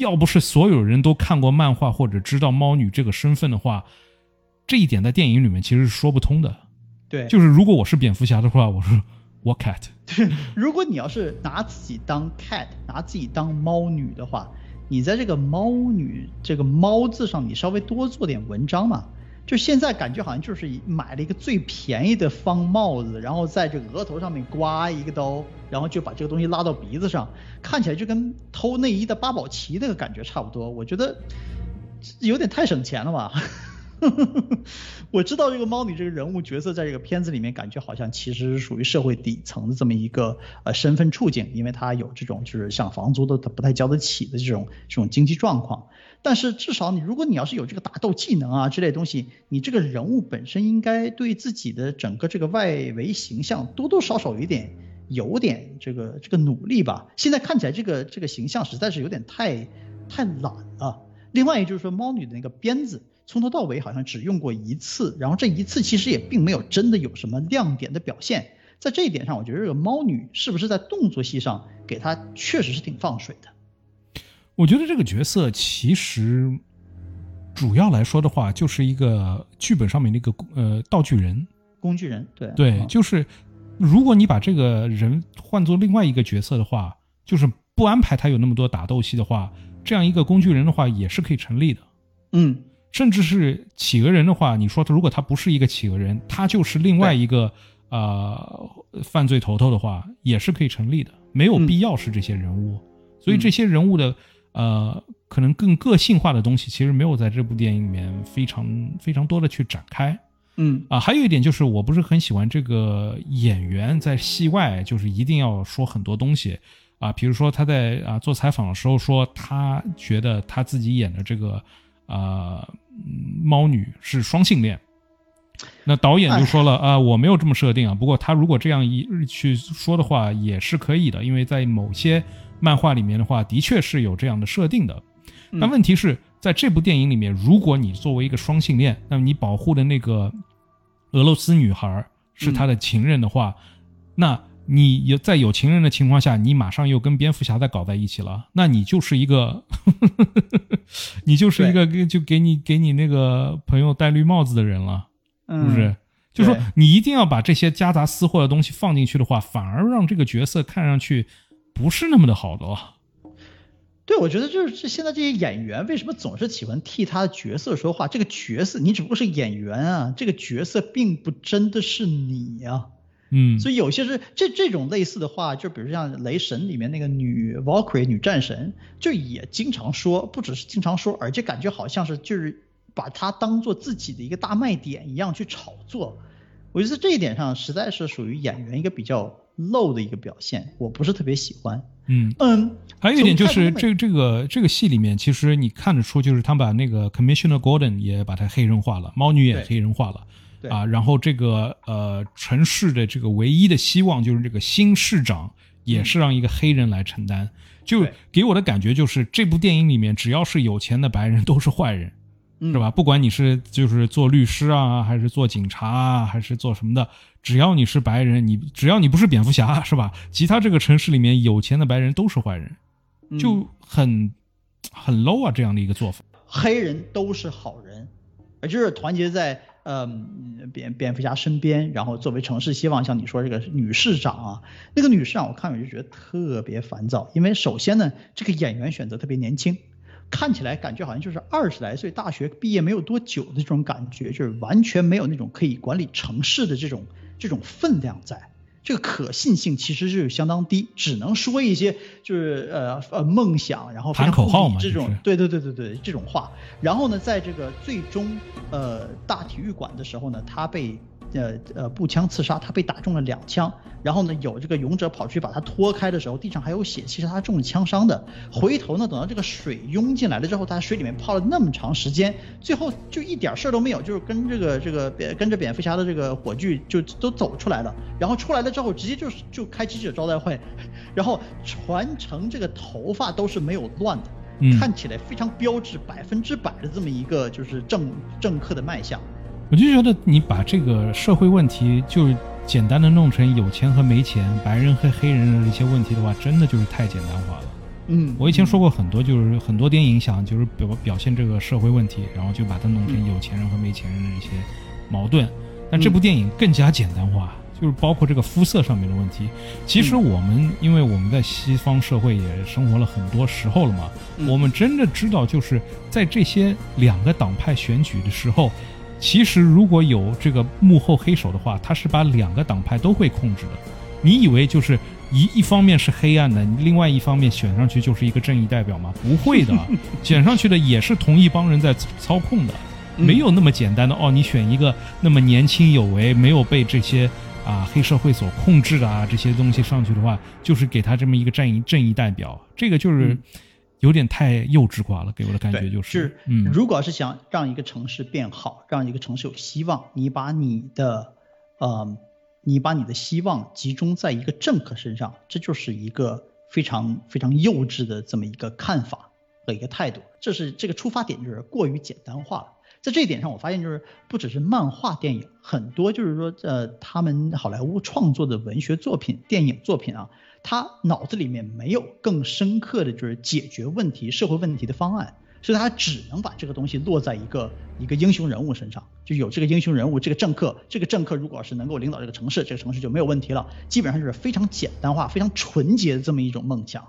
要不是所有人都看过漫画或者知道猫女这个身份的话，这一点在电影里面其实是说不通的。对，就是如果我是蝙蝠侠的话，我说我 cat，(laughs) 如果你要是拿自己当 cat，拿自己当猫女的话，你在这个猫女这个猫字上，你稍微多做点文章嘛。就现在感觉好像就是买了一个最便宜的方帽子，然后在这额头上面刮一个刀，然后就把这个东西拉到鼻子上，看起来就跟偷内衣的八宝齐那个感觉差不多。我觉得有点太省钱了吧。(laughs) 我知道这个猫女这个人物角色在这个片子里面，感觉好像其实是属于社会底层的这么一个呃身份处境，因为她有这种就是像房租都不太交得起的这种这种经济状况。但是至少你如果你要是有这个打斗技能啊之类东西，你这个人物本身应该对自己的整个这个外围形象多多少少有点有点这个这个努力吧。现在看起来这个这个形象实在是有点太太懒了。另外，也就是说，猫女的那个鞭子从头到尾好像只用过一次，然后这一次其实也并没有真的有什么亮点的表现。在这一点上，我觉得这个猫女是不是在动作戏上给她确实是挺放水的。我觉得这个角色其实主要来说的话，就是一个剧本上面的一个呃道具人。工具人，对对，嗯就是如果你把这个人换做另外一个角色的话，就是不安排他有那么多打斗戏的话，这样一个工具人的话也是可以成立的。嗯，甚至是企鹅人的话，你说他如果他不是一个企鹅人，他就是另外一个呃犯罪头头的话，也是可以成立的。没有必要是这些人物，所以这些人物的呃可能更个性化的东西，其实没有在这部电影里面非常非常多的去展开。嗯。啊，还有一点就是，我不是很喜欢这个演员在戏外就是一定要说很多东西。啊，比如说他在啊做采访的时候说，他觉得他自己演的这个啊猫女是双性恋，那导演就说了啊，我没有这么设定啊，不过他如果这样一去说的话也是可以的，因为在某些漫画里面的话，的确是有这样的设定的，但问题是。在这部电影里面，如果你作为一个双性恋，那么你保护的那个俄罗斯女孩是他的情人的话，那你有在有情人的情况下，你马上又跟蝙蝠侠在搞在一起了，那你就是一个，(laughs) 你就是一个就给你给你那个朋友戴绿帽子的人了，是不是？就说你一定要把这些夹杂私货的东西放进去的话，反而让这个角色看上去不是那么的好的。对，我觉得就是这现在这些演员为什么总是喜欢替他的角色说话？这个角色你只不过是演员啊，这个角色并不真的是你呀。嗯，所以有些是这这种类似的话，就比如像雷神里面那个女 Valkyrie 女战神，就也经常说，不只是经常说，而且感觉好像是就是把它当做自己的一个大卖点一样去炒作。我觉得这一点上实在是属于演员一个比较。漏的一个表现，我不是特别喜欢。嗯嗯，还有一点就是这这个这个戏里面，其实你看得出，就是他把那个 Commissioner Gordon 也把他黑人化了，猫女也黑人化了啊。然后这个呃城市的这个唯一的希望就是这个新市长也是让一个黑人来承担，就给我的感觉就是这部电影里面只要是有钱的白人都是坏人。是吧？不管你是就是做律师啊，还是做警察啊，还是做什么的，只要你是白人，你只要你不是蝙蝠侠，是吧？其他这个城市里面有钱的白人都是坏人，就很很 low 啊，这样的一个做法。黑人都是好人，而就是团结在嗯蝙蝙蝠侠身边，然后作为城市希望，像你说这个女市长啊，那个女市长我看我就觉得特别烦躁，因为首先呢，这个演员选择特别年轻。看起来感觉好像就是二十来岁，大学毕业没有多久的这种感觉，就是完全没有那种可以管理城市的这种这种分量在，这个可信性其实是相当低，只能说一些就是呃呃梦想，然后喊口号嘛这种，对对对对对这种话。然后呢，在这个最终呃大体育馆的时候呢，他被。呃呃，步枪刺杀，他被打中了两枪。然后呢，有这个勇者跑去把他拖开的时候，地上还有血，其实他中了枪伤的。回头呢，等到这个水涌进来了之后，他在水里面泡了那么长时间，最后就一点事儿都没有，就是跟这个这个跟着蝙蝠侠的这个火炬就都走出来了。然后出来了之后，直接就是就开记者招待会，(laughs) 然后全程这个头发都是没有乱的，看起来非常标志百分之百的这么一个就是政政客的卖相。我就觉得你把这个社会问题就简单的弄成有钱和没钱、白人和黑人的一些问题的话，真的就是太简单化了。嗯，我以前说过很多，就是很多电影想就是表表现这个社会问题，然后就把它弄成有钱人和没钱人的一些矛盾。但这部电影更加简单化，就是包括这个肤色上面的问题。其实我们因为我们在西方社会也生活了很多时候了嘛，我们真的知道就是在这些两个党派选举的时候。其实，如果有这个幕后黑手的话，他是把两个党派都会控制的。你以为就是一一方面是黑暗的，另外一方面选上去就是一个正义代表吗？不会的，(laughs) 选上去的也是同一帮人在操控的，没有那么简单的哦。你选一个那么年轻有为、没有被这些啊黑社会所控制的啊这些东西上去的话，就是给他这么一个正义正义代表，这个就是。有点太幼稚化了，给我的感觉就是，嗯，如果是想让一个城市变好，让一个城市有希望，你把你的，呃，你把你的希望集中在一个政客身上，这就是一个非常非常幼稚的这么一个看法和一个态度，这是这个出发点就是过于简单化了。在这一点上，我发现就是不只是漫画电影，很多就是说，呃，他们好莱坞创作的文学作品、电影作品啊。他脑子里面没有更深刻的就是解决问题、社会问题的方案，所以他只能把这个东西落在一个一个英雄人物身上，就有这个英雄人物，这个政客，这个政客如果是能够领导这个城市，这个城市就没有问题了。基本上就是非常简单化、非常纯洁的这么一种梦想。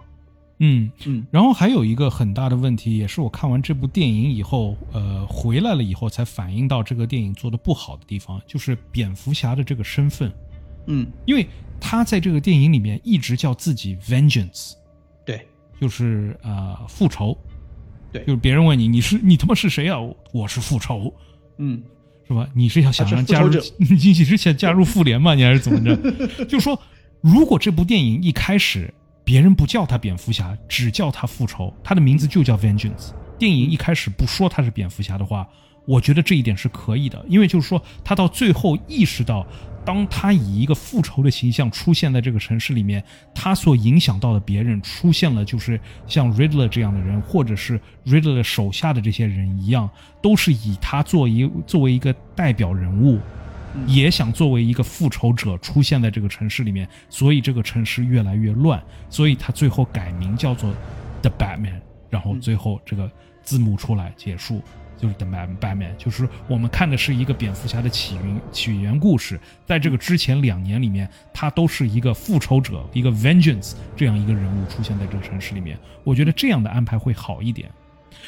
嗯嗯。然后还有一个很大的问题，也是我看完这部电影以后，呃，回来了以后才反映到这个电影做的不好的地方，就是蝙蝠侠的这个身份。嗯，因为他在这个电影里面一直叫自己 vengeance，对，就是呃复仇，对就是别人问你你是你他妈是谁啊？我是复仇，嗯，是吧？你是要想让加入 (laughs) 你你是想加入复联吗？你还是怎么着？(laughs) 就是说，如果这部电影一开始别人不叫他蝙蝠侠，只叫他复仇，他的名字就叫 Vengeance。电影一开始不说他是蝙蝠侠的话，我觉得这一点是可以的，因为就是说他到最后意识到，当他以一个复仇的形象出现在这个城市里面，他所影响到的别人出现了，就是像 Riddler 这样的人，或者是 Riddler 手下的这些人一样，都是以他作为作为一个代表人物，也想作为一个复仇者出现在这个城市里面，所以这个城市越来越乱，所以他最后改名叫做 The Batman，然后最后这个字幕出来结束。就是 The Bat- Batman，就是我们看的是一个蝙蝠侠的起源起源故事，在这个之前两年里面，他都是一个复仇者，一个 Vengeance 这样一个人物出现在这个城市里面。我觉得这样的安排会好一点。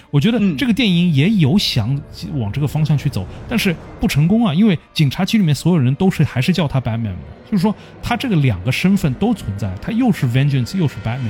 我觉得嗯这个电影也有想往这个方向去走，但是不成功啊，因为警察局里面所有人都是还是叫他 Batman，就是说他这个两个身份都存在，他又是 Vengeance 又是 Batman。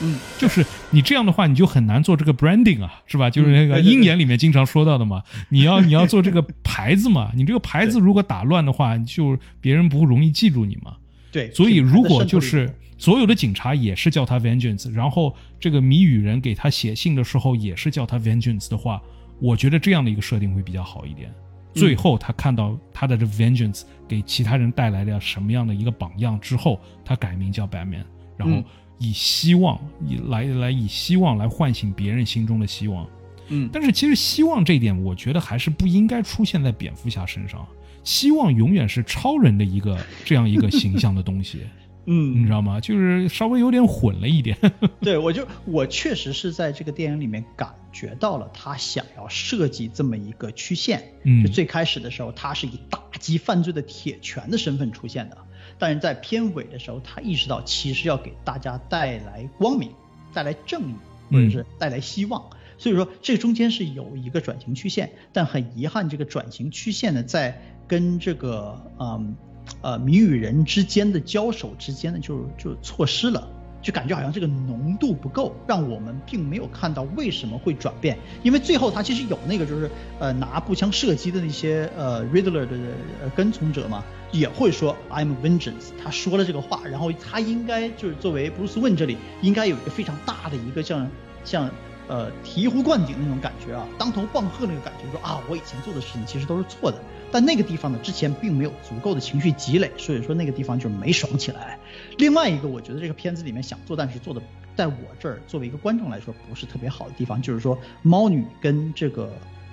嗯，就是你这样的话，你就很难做这个 branding 啊，是吧？就是那个鹰眼里面经常说到的嘛，你要 (laughs) 你要做这个牌子嘛，你这个牌子如果打乱的话，就别人不容易记住你嘛。对，所以如果就是所有的警察也是叫他 Vengeance，然后这个谜语人给他写信的时候也是叫他 Vengeance 的话，我觉得这样的一个设定会比较好一点。最后他看到他的这 Vengeance 给其他人带来了什么样的一个榜样之后，他改名叫 Batman，然后嗯以希望以来来以希望来唤醒别人心中的希望。嗯但是其实希望这一点，我觉得还是不应该出现在蝙蝠侠身上。希望永远是超人的一个这样一个形象的东西，(laughs) 嗯你嗯知，道吗？就是稍微有点混了一点。(laughs) 对我就我确实是在这个电影里面感觉到了他想要设计这么一个曲线。嗯就最开始的时候，他是以打击犯罪的铁拳的身份出现的，但是在片尾的时候，他意识到其实要给大家带来光明，带来正义，或者是带来希望。所以说，这中间是有一个转型曲线，但很遗憾，这个转型曲线呢，在跟这个嗯呃谜语人之间的交手之间呢，就就错失了。就感觉好像这个浓度不够，让我们并没有看到为什么会转变。因为最后他其实有那个就是呃拿步枪射击的那些呃 Riddler 的呃跟从者嘛，也会说 I'm vengeance，他说了这个话，然后他应该就是作为 Bruce Wayne 这里应该有一个非常大的一个像像呃醍醐灌顶那种感觉啊，当头棒喝那个感觉，说啊我以前做的事情其实都是错的。但那个地方呢，之前并没有足够的情绪积累，所以说那个地方就没爽起来。另外一个，我觉得这个片子里面想做，但是做的，在我这儿作为一个观众来说不是特别好的地方，就是说猫女跟这个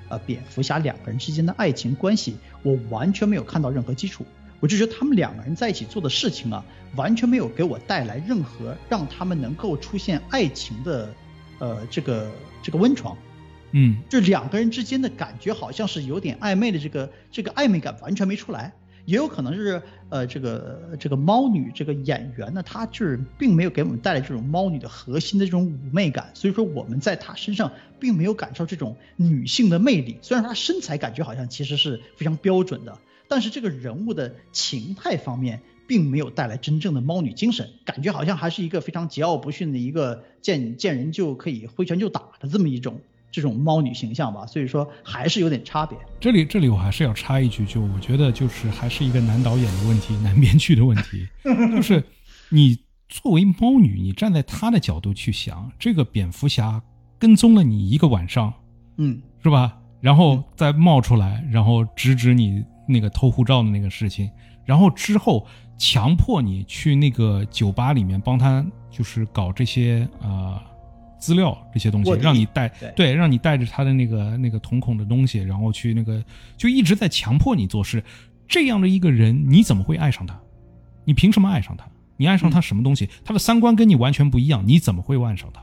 呃蝙蝠侠两个人之间的爱情关系，我完全没有看到任何基础。我就觉得他们两个人在一起做的事情啊，完全没有给我带来任何让他们能够出现爱情的呃这个这个温床。嗯就两个人之间的感觉好像是有点暧昧的，这个这个暧昧感完全没出来，也有可能是呃这个这个猫女这个演员呢，她就是并没有给我们带来这种猫女的核心的这种妩媚感，所以说我们在她身上并没有感受这种女性的魅力。虽然她身材感觉好像其实是非常标准的，但是这个人物的情态方面。并没有带来真正的猫女精神，感觉好像还是一个非常桀骜不驯的一个见见人就可以挥拳就打的这么一种这种猫女形象吧，所以说还是有点差别。这里这里我还是要插一句，就我觉得就是还是一个男导演的问题，男编剧的问题，(laughs) 就是你作为猫女，你站在他的角度去想，这个蝙蝠侠跟踪了你一个晚上，嗯是吧？然后再冒出来，然后直指你那个偷护照的那个事情，然后之后强迫你去那个酒吧里面帮他，就是搞这些啊、呃资料这些东西让你带对让你带着他的那个那个瞳孔的东西，然后去那个就一直在强迫你做事。这样的一个人，你怎么会爱上他？你凭什么爱上他？你爱上他什么东西？他的三观跟你完全不一样，你怎么会爱上他？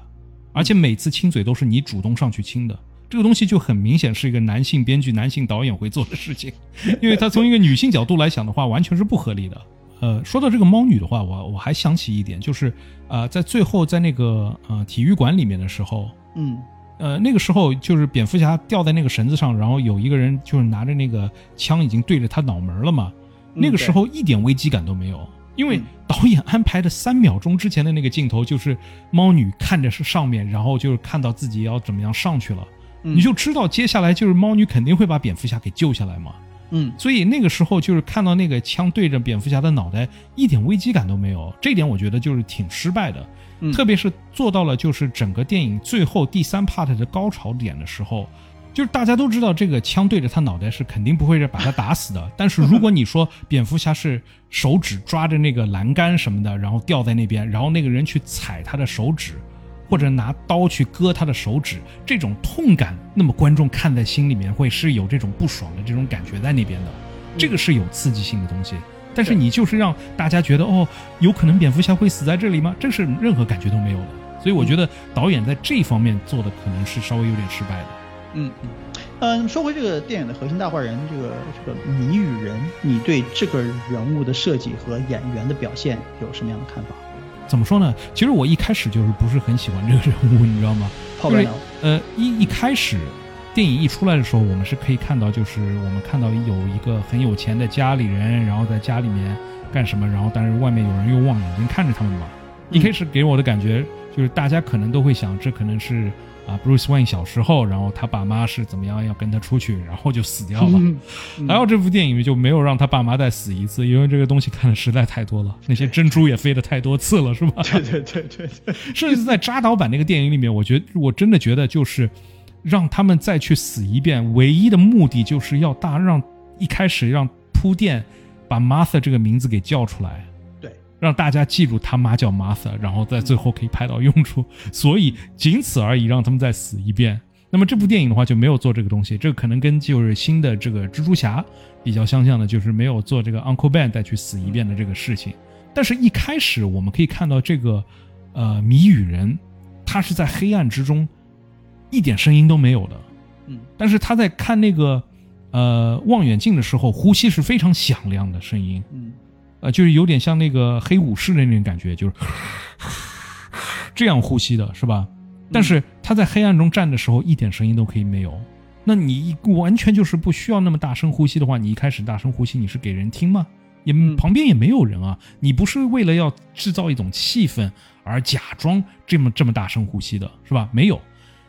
而且每次亲嘴都是你主动上去亲的，这个东西就很明显是一个男性编剧、男性导演会做的事情，因为他从一个女性角度来想的话，完全是不合理的。呃，说到这个猫女的话，我我还想起一点，就是呃，在最后在那个呃体育馆里面的时候，嗯。呃，那个时候就是蝙蝠侠吊在那个绳子上，然后有一个人就是拿着那个枪已经对着他脑门了嘛，那个时候一点危机感都没有，因为导演安排的三秒钟之前的那个镜头就是猫女看着是上面，然后就是看到自己要怎么样上去了，你就知道接下来就是猫女肯定会把蝙蝠侠给救下来嘛。嗯，所以那个时候就是看到那个枪对着蝙蝠侠的脑袋，一点危机感都没有，这点我觉得就是挺失败的。特别是做到了就是整个电影最后第三 part 的高潮点的时候，就是大家都知道这个枪对着他脑袋是肯定不会把他打死的。(laughs) 但是如果你说蝙蝠侠是手指抓着那个栏杆什么的，然后掉在那边，然后那个人去踩他的手指。或者拿刀去割他的手指，这种痛感，那么观众看在心里面会是有这种不爽的这种感觉在那边的，这个是有刺激性的东西。但是你就是让大家觉得哦，有可能蝙蝠侠会死在这里吗？这是任何感觉都没有的。所以我觉得导演在这方面做的可能是稍微有点失败的。嗯嗯嗯，说回这个电影的核心大坏人，这个这个谜语人，你对这个人物的设计和演员的表现有什么样的看法？怎么说呢？其实我一开始就是不是很喜欢这个人物，你知道吗？因为呃，一一开始电影一出来的时候，我们是可以看到，就是我们看到有一个很有钱的家里人，然后在家里面干什么，然后但是外面有人用望远镜看着他们嘛。一开始给我的感觉就是大家可能都会想，这可能是。啊，Bruce Wayne 小时候，然后他爸妈是怎么样要跟他出去，然后就死掉了。然后这部电影就没有让他爸妈再死一次，因为这个东西看的实在太多了，那些珍珠也飞的太多次了，是吧？(laughs) 对对对对对。(laughs) 甚至在扎导版那个电影里面，我觉得我真的觉得就是让他们再去死一遍，唯一的目的就是要大让一开始让铺垫把 Martha 这个名字给叫出来。让大家记住他妈叫 Martha，然后在最后可以派到用处，(laughs) 所以仅此而已，让他们再死一遍。那么这部电影的话就没有做这个东西，这个可能跟就是新的这个蜘蛛侠比较相像的，就是没有做这个 Uncle Ben 再去死一遍的这个事情。但是，一开始我们可以看到这个呃谜语人，他是在黑暗之中，一点声音都没有的。嗯，但是他在看那个呃望远镜的时候，呼吸是非常响亮的声音。嗯。呃，就是有点像那个黑武士的那种感觉，就是 (laughs) 这样呼吸的，是吧？但是他在黑暗中站的时候，一点声音都可以没有。那你完全就是不需要那么大声呼吸的话，你一开始大声呼吸，你是给人听吗？也旁边也没有人啊，你不是为了要制造一种气氛而假装这么这么大声呼吸的，是吧？没有。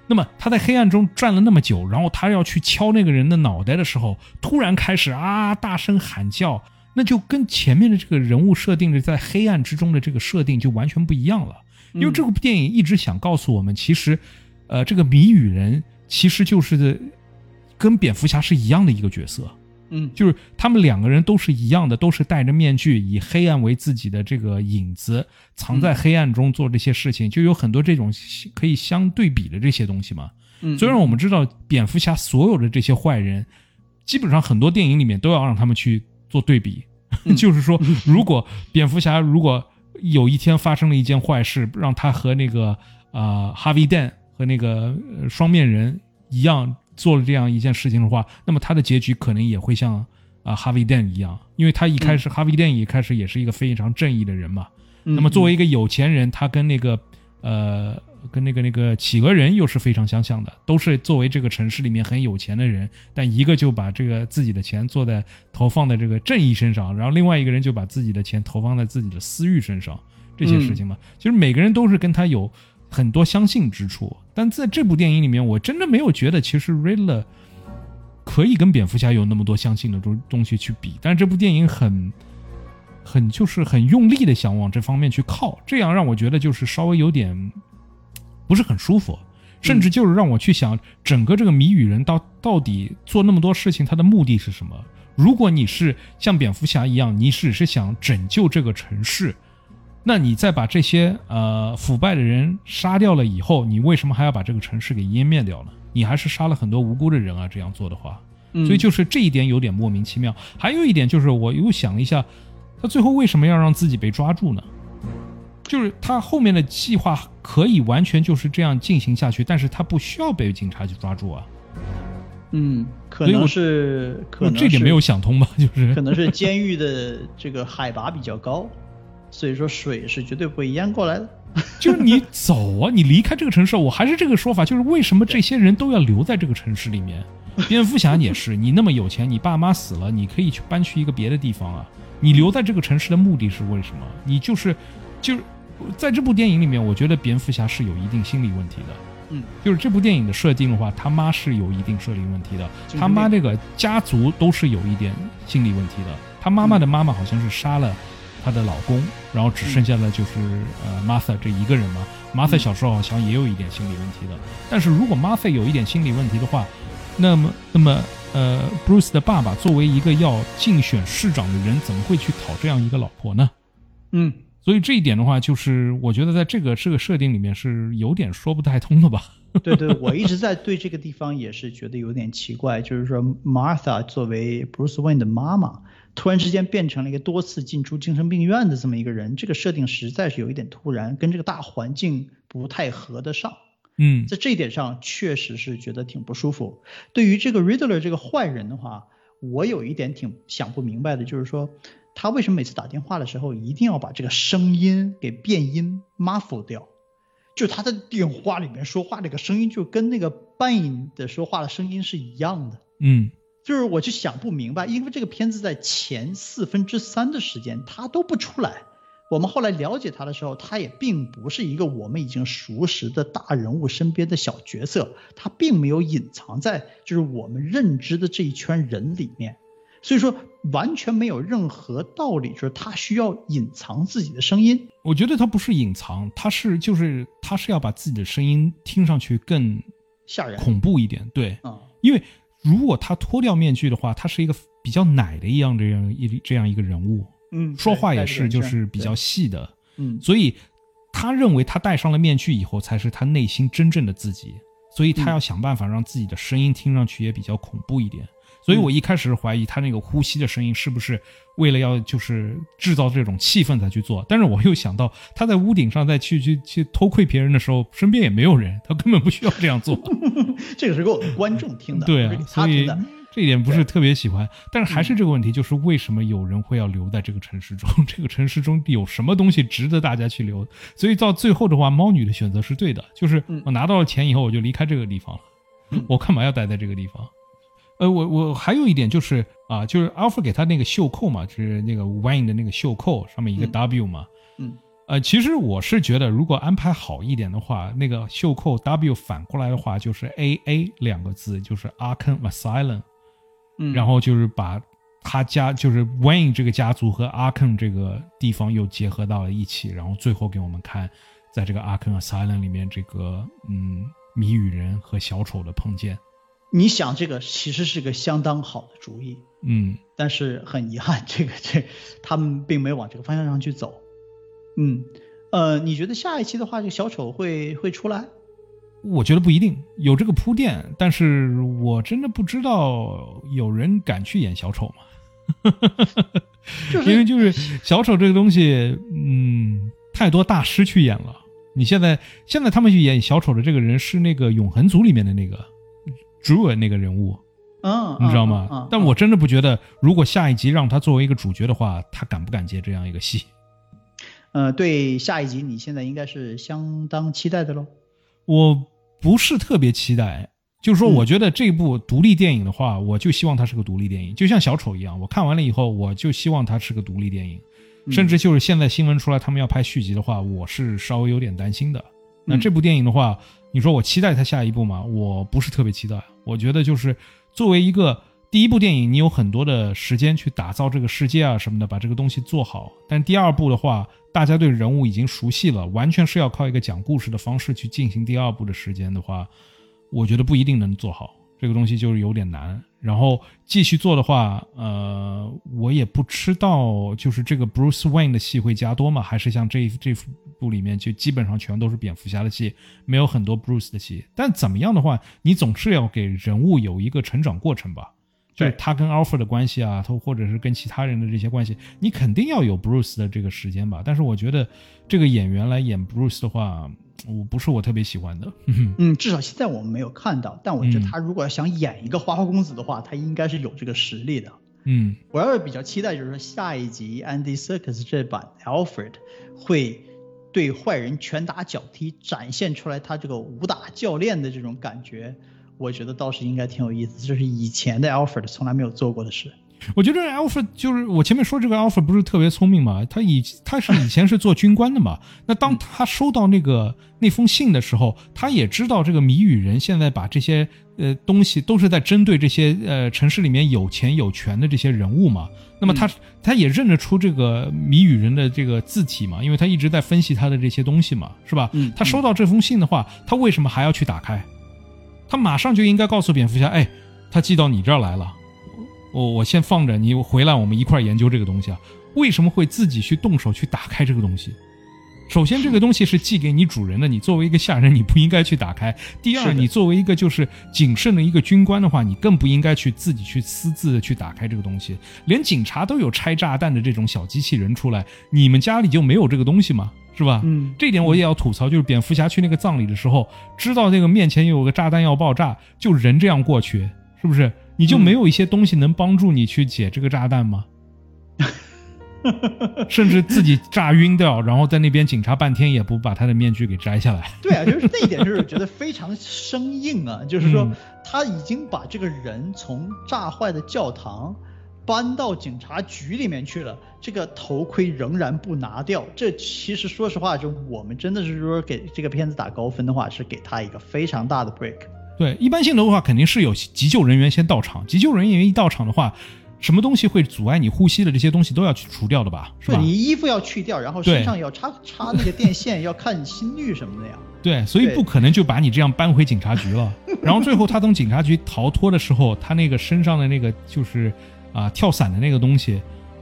那么他在黑暗中站了那么久，然后他要去敲那个人的脑袋的时候，突然开始啊大声喊叫。那就跟前面的这个人物设定的在黑暗之中的这个设定就完全不一样了，因为这部电影一直想告诉我们，其实，呃，这个谜语人其实就是跟蝙蝠侠是一样的一个角色，嗯，就是他们两个人都是一样的，都是戴着面具，以黑暗为自己的这个影子，藏在黑暗中做这些事情，就有很多这种可以相对比的这些东西嘛。虽然我们知道蝙蝠侠所有的这些坏人，基本上很多电影里面都要让他们去。做对比，(laughs) 就是说，如果蝙蝠侠如果有一天发生了一件坏事，让他和那个啊哈维·丹和那个双面人一样做了这样一件事情的话，那么他的结局可能也会像啊哈维·丹一样，因为他一开始哈维·丹一开始也是一个非常正义的人嘛。那么作为一个有钱人，他跟那个呃。跟那个那个企鹅人又是非常相像的，都是作为这个城市里面很有钱的人，但一个就把这个自己的钱做在投放在这个正义身上，然后另外一个人就把自己的钱投放在自己的私欲身上，这些事情嘛，其实每个人都是跟他有很多相信之处，但在这部电影里面，我真的没有觉得其实 Riddler 可以跟蝙蝠侠有那么多相信的东东西去比，但是这部电影很很就是很用力的想往这方面去靠，这样让我觉得就是稍微有点。不是很舒服，甚至就是让我去想，整个这个谜语人到到底做那么多事情，他的目的是什么？如果你是像蝙蝠侠一样，你只是想拯救这个城市，那你再把这些呃腐败的人杀掉了以后，你为什么还要把这个城市给湮灭掉呢？你还是杀了很多无辜的人啊！这样做的话，所以就是这一点有点莫名其妙。还有一点就是，我又想了一下，他最后为什么要让自己被抓住呢？就是他后面的计划可以完全就是这样进行下去，但是他不需要被警察去抓住啊。嗯，可能是可能这点没有想通吧？(laughs) 就是可能是监狱的这个海拔比较高，所以说水是绝对不会淹过来的。(laughs) 就是你走啊，你离开这个城市，我还是这个说法，就是为什么这些人都要留在这个城市里面？(laughs) 蝙蝠侠也是，你那么有钱，你爸妈死了，你可以去搬去一个别的地方啊。你留在这个城市的目的是为什么？你就是，就是在这部电影里面，我觉得蝙蝠侠是有一定心理问题的。嗯，就是这部电影的设定的话，他妈是有一定设定问题的，他妈这个家族都是有一点心理问题的。他妈妈的妈妈好像是杀了她的老公，然后只剩下了就是呃 Martha 这一个人嘛。Martha 小时候好像也有一点心理问题的。但是如果 Martha 有一点心理问题的话，那么那么呃 Bruce 的爸爸作为一个要竞选市长的人，怎么会去讨这样一个老婆呢？嗯。所以这一点的话，就是我觉得在这个这个设定里面是有点说不太通的吧。对对，我一直在对这个地方也是觉得有点奇怪，就是说 Martha 作为 Bruce Wayne 的妈妈，突然之间变成了一个多次进出精神病院的这么一个人，这个设定实在是有一点突然，跟这个大环境不太合得上。嗯，在这一点上确实是觉得挺不舒服。对于这个 Riddler 这个坏人的话，我有一点挺想不明白的，就是说。他为什么每次打电话的时候一定要把这个声音给变音 muffle 掉？就他在电话里面说话那个声音，就跟那个 Bane 的说话的声音是一样的。嗯，就是我就想不明白，因为这个片子在前四分之三的时间他都不出来。我们后来了解他的时候，他也并不是一个我们已经熟识的大人物身边的小角色，他并没有隐藏在就是我们认知的这一圈人里面。所以说完全没有任何道理，就是他需要隐藏自己的声音。我觉得他不是隐藏，他是就是他是要把自己的声音听上去更吓人、恐怖一点。对，啊，因为如果他脱掉面具的话，他是一个比较奶的一样这样一这样一个人物，嗯，说话也是就是比较细的，嗯，所以他认为他戴上了面具以后才是他内心真正的自己，所以他要想办法让自己的声音听上去也比较恐怖一点。所以我一开始是怀疑他那个呼吸的声音是不是为了要就是制造这种气氛才去做，但是我又想到他在屋顶上再去去去偷窥别人的时候，身边也没有人，他根本不需要这样做。(laughs) 这个是给我们观众听的，对啊，所以这一点不是特别喜欢。但是还是这个问题，就是为什么有人会要留在这个城市中？(laughs) 这个城市中有什么东西值得大家去留？所以到最后的话，猫女的选择是对的，就是我拿到了钱以后，我就离开这个地方了。我干嘛要待在这个地方？呃，我我还有一点就是啊，就是 Alpha 给他那个袖扣嘛，就是那个 Wayne 的那个袖扣上面一个 W 嘛，嗯，呃，其实我是觉得如果安排好一点的话，那个袖扣 W 反过来的话就是 A A 两个字，就是 Arkham Asylum，嗯，然后就是把他家就是 Wayne 这个家族和 Arkham 这个地方又结合到了一起，然后最后给我们看，在这个 Arkham Asylum 里面这个嗯谜语人和小丑的碰见。你想这个其实是个相当好的主意，嗯，但是很遗憾，这个这他们并没有往这个方向上去走，嗯，呃，你觉得下一期的话，这个小丑会会出来？我觉得不一定有这个铺垫，但是我真的不知道有人敢去演小丑吗？(laughs) 因为就是小丑这个东西，嗯，太多大师去演了。你现在现在他们去演小丑的这个人是那个永恒族里面的那个。主演那个人物，嗯，你知道吗？但我真的不觉得，如果下一集让他作为一个主角的话，他敢不敢接这样一个戏？呃，对下一集你现在应该是相当期待的喽。我不是特别期待，就是说，我觉得这部独立电影的话，我就希望它是个独立电影，就像小丑一样。我看完了以后，我就希望它是个独立电影，甚至就是现在新闻出来他们要拍续集的话，我是稍微有点担心的。那这部电影的话。你说我期待他下一步吗？我不是特别期待。我觉得就是作为一个第一部电影，你有很多的时间去打造这个世界啊什么的，把这个东西做好。但第二部的话，大家对人物已经熟悉了，完全是要靠一个讲故事的方式去进行第二部的时间的话，我觉得不一定能做好。这个东西就是有点难，然后继续做的话，呃，我也不知道，就是这个 Bruce Wayne 的戏会加多吗？还是像这这部里面就基本上全都是蝙蝠侠的戏，没有很多 Bruce 的戏。但怎么样的话，你总是要给人物有一个成长过程吧？就是他跟 Alfred 的关系啊，他或者是跟其他人的这些关系，你肯定要有 Bruce 的这个时间吧？但是我觉得这个演员来演 Bruce 的话。我不是我特别喜欢的，嗯，(laughs) 至少现在我们没有看到。但我觉得他如果要想演一个花花公子的话，他应该是有这个实力的。嗯，我要是比较期待，就是说下一集 Andy Serkis 这版 Alfred 会对坏人拳打脚踢，展现出来他这个武打教练的这种感觉。我觉得倒是应该挺有意思，这是以前的 Alfred 从来没有做过的事。我觉得 Alfred 就是我前面说这个 Alfred 不是特别聪明嘛，他以他是以前是做军官的嘛，那当他收到那个那封信的时候，他也知道这个谜语人现在把这些呃东西都是在针对这些呃城市里面有钱有权的这些人物嘛，那么他他也认得出这个谜语人的这个字体嘛，因为他一直在分析他的这些东西嘛，是吧？嗯他收到这封信的话，他为什么还要去打开？他马上就应该告诉蝙蝠侠，哎，他寄到你这儿来了。我我先放着，你回来我们一块儿研究这个东西啊。为什么会自己去动手去打开这个东西？首先，这个东西是寄给你主人的，你作为一个下人，你不应该去打开。第二，你作为一个就是谨慎的一个军官的话，你更不应该去自己去私自的去打开这个东西。连警察都有拆炸弹的这种小机器人出来，你们家里就没有这个东西吗？是吧？嗯这点我也要吐槽，就是蝙蝠侠去那个葬礼的时候，知道那个面前有个炸弹要爆炸，就人这样过去，是不是？你就没有一些东西能帮助你去解这个炸弹吗？(laughs) 甚至自己炸晕掉，然后在那边警察半天也不把他的面具给摘下来。(laughs) 对啊，就是那一点，就是觉得非常生硬啊，就是说嗯他已经把这个人从炸坏的教堂搬到警察局里面去了，这个头盔仍然不拿掉。这其实说实话，就我们真的是说给这个片子打高分的话，是给他一个非常大的 break。对，一般性的话肯定是有急救人员先到场，急救人员一到场的话，什么东西会阻碍你呼吸的这些东西都要去除掉的吧？是吧？你衣服要去掉，然后身上要插插那个电线，要看心率什么的呀。对，所以不可能就把你这样搬回警察局了。然后最后他从警察局逃脱的时候，他那个身上的那个就是啊、跳伞的那个东西，对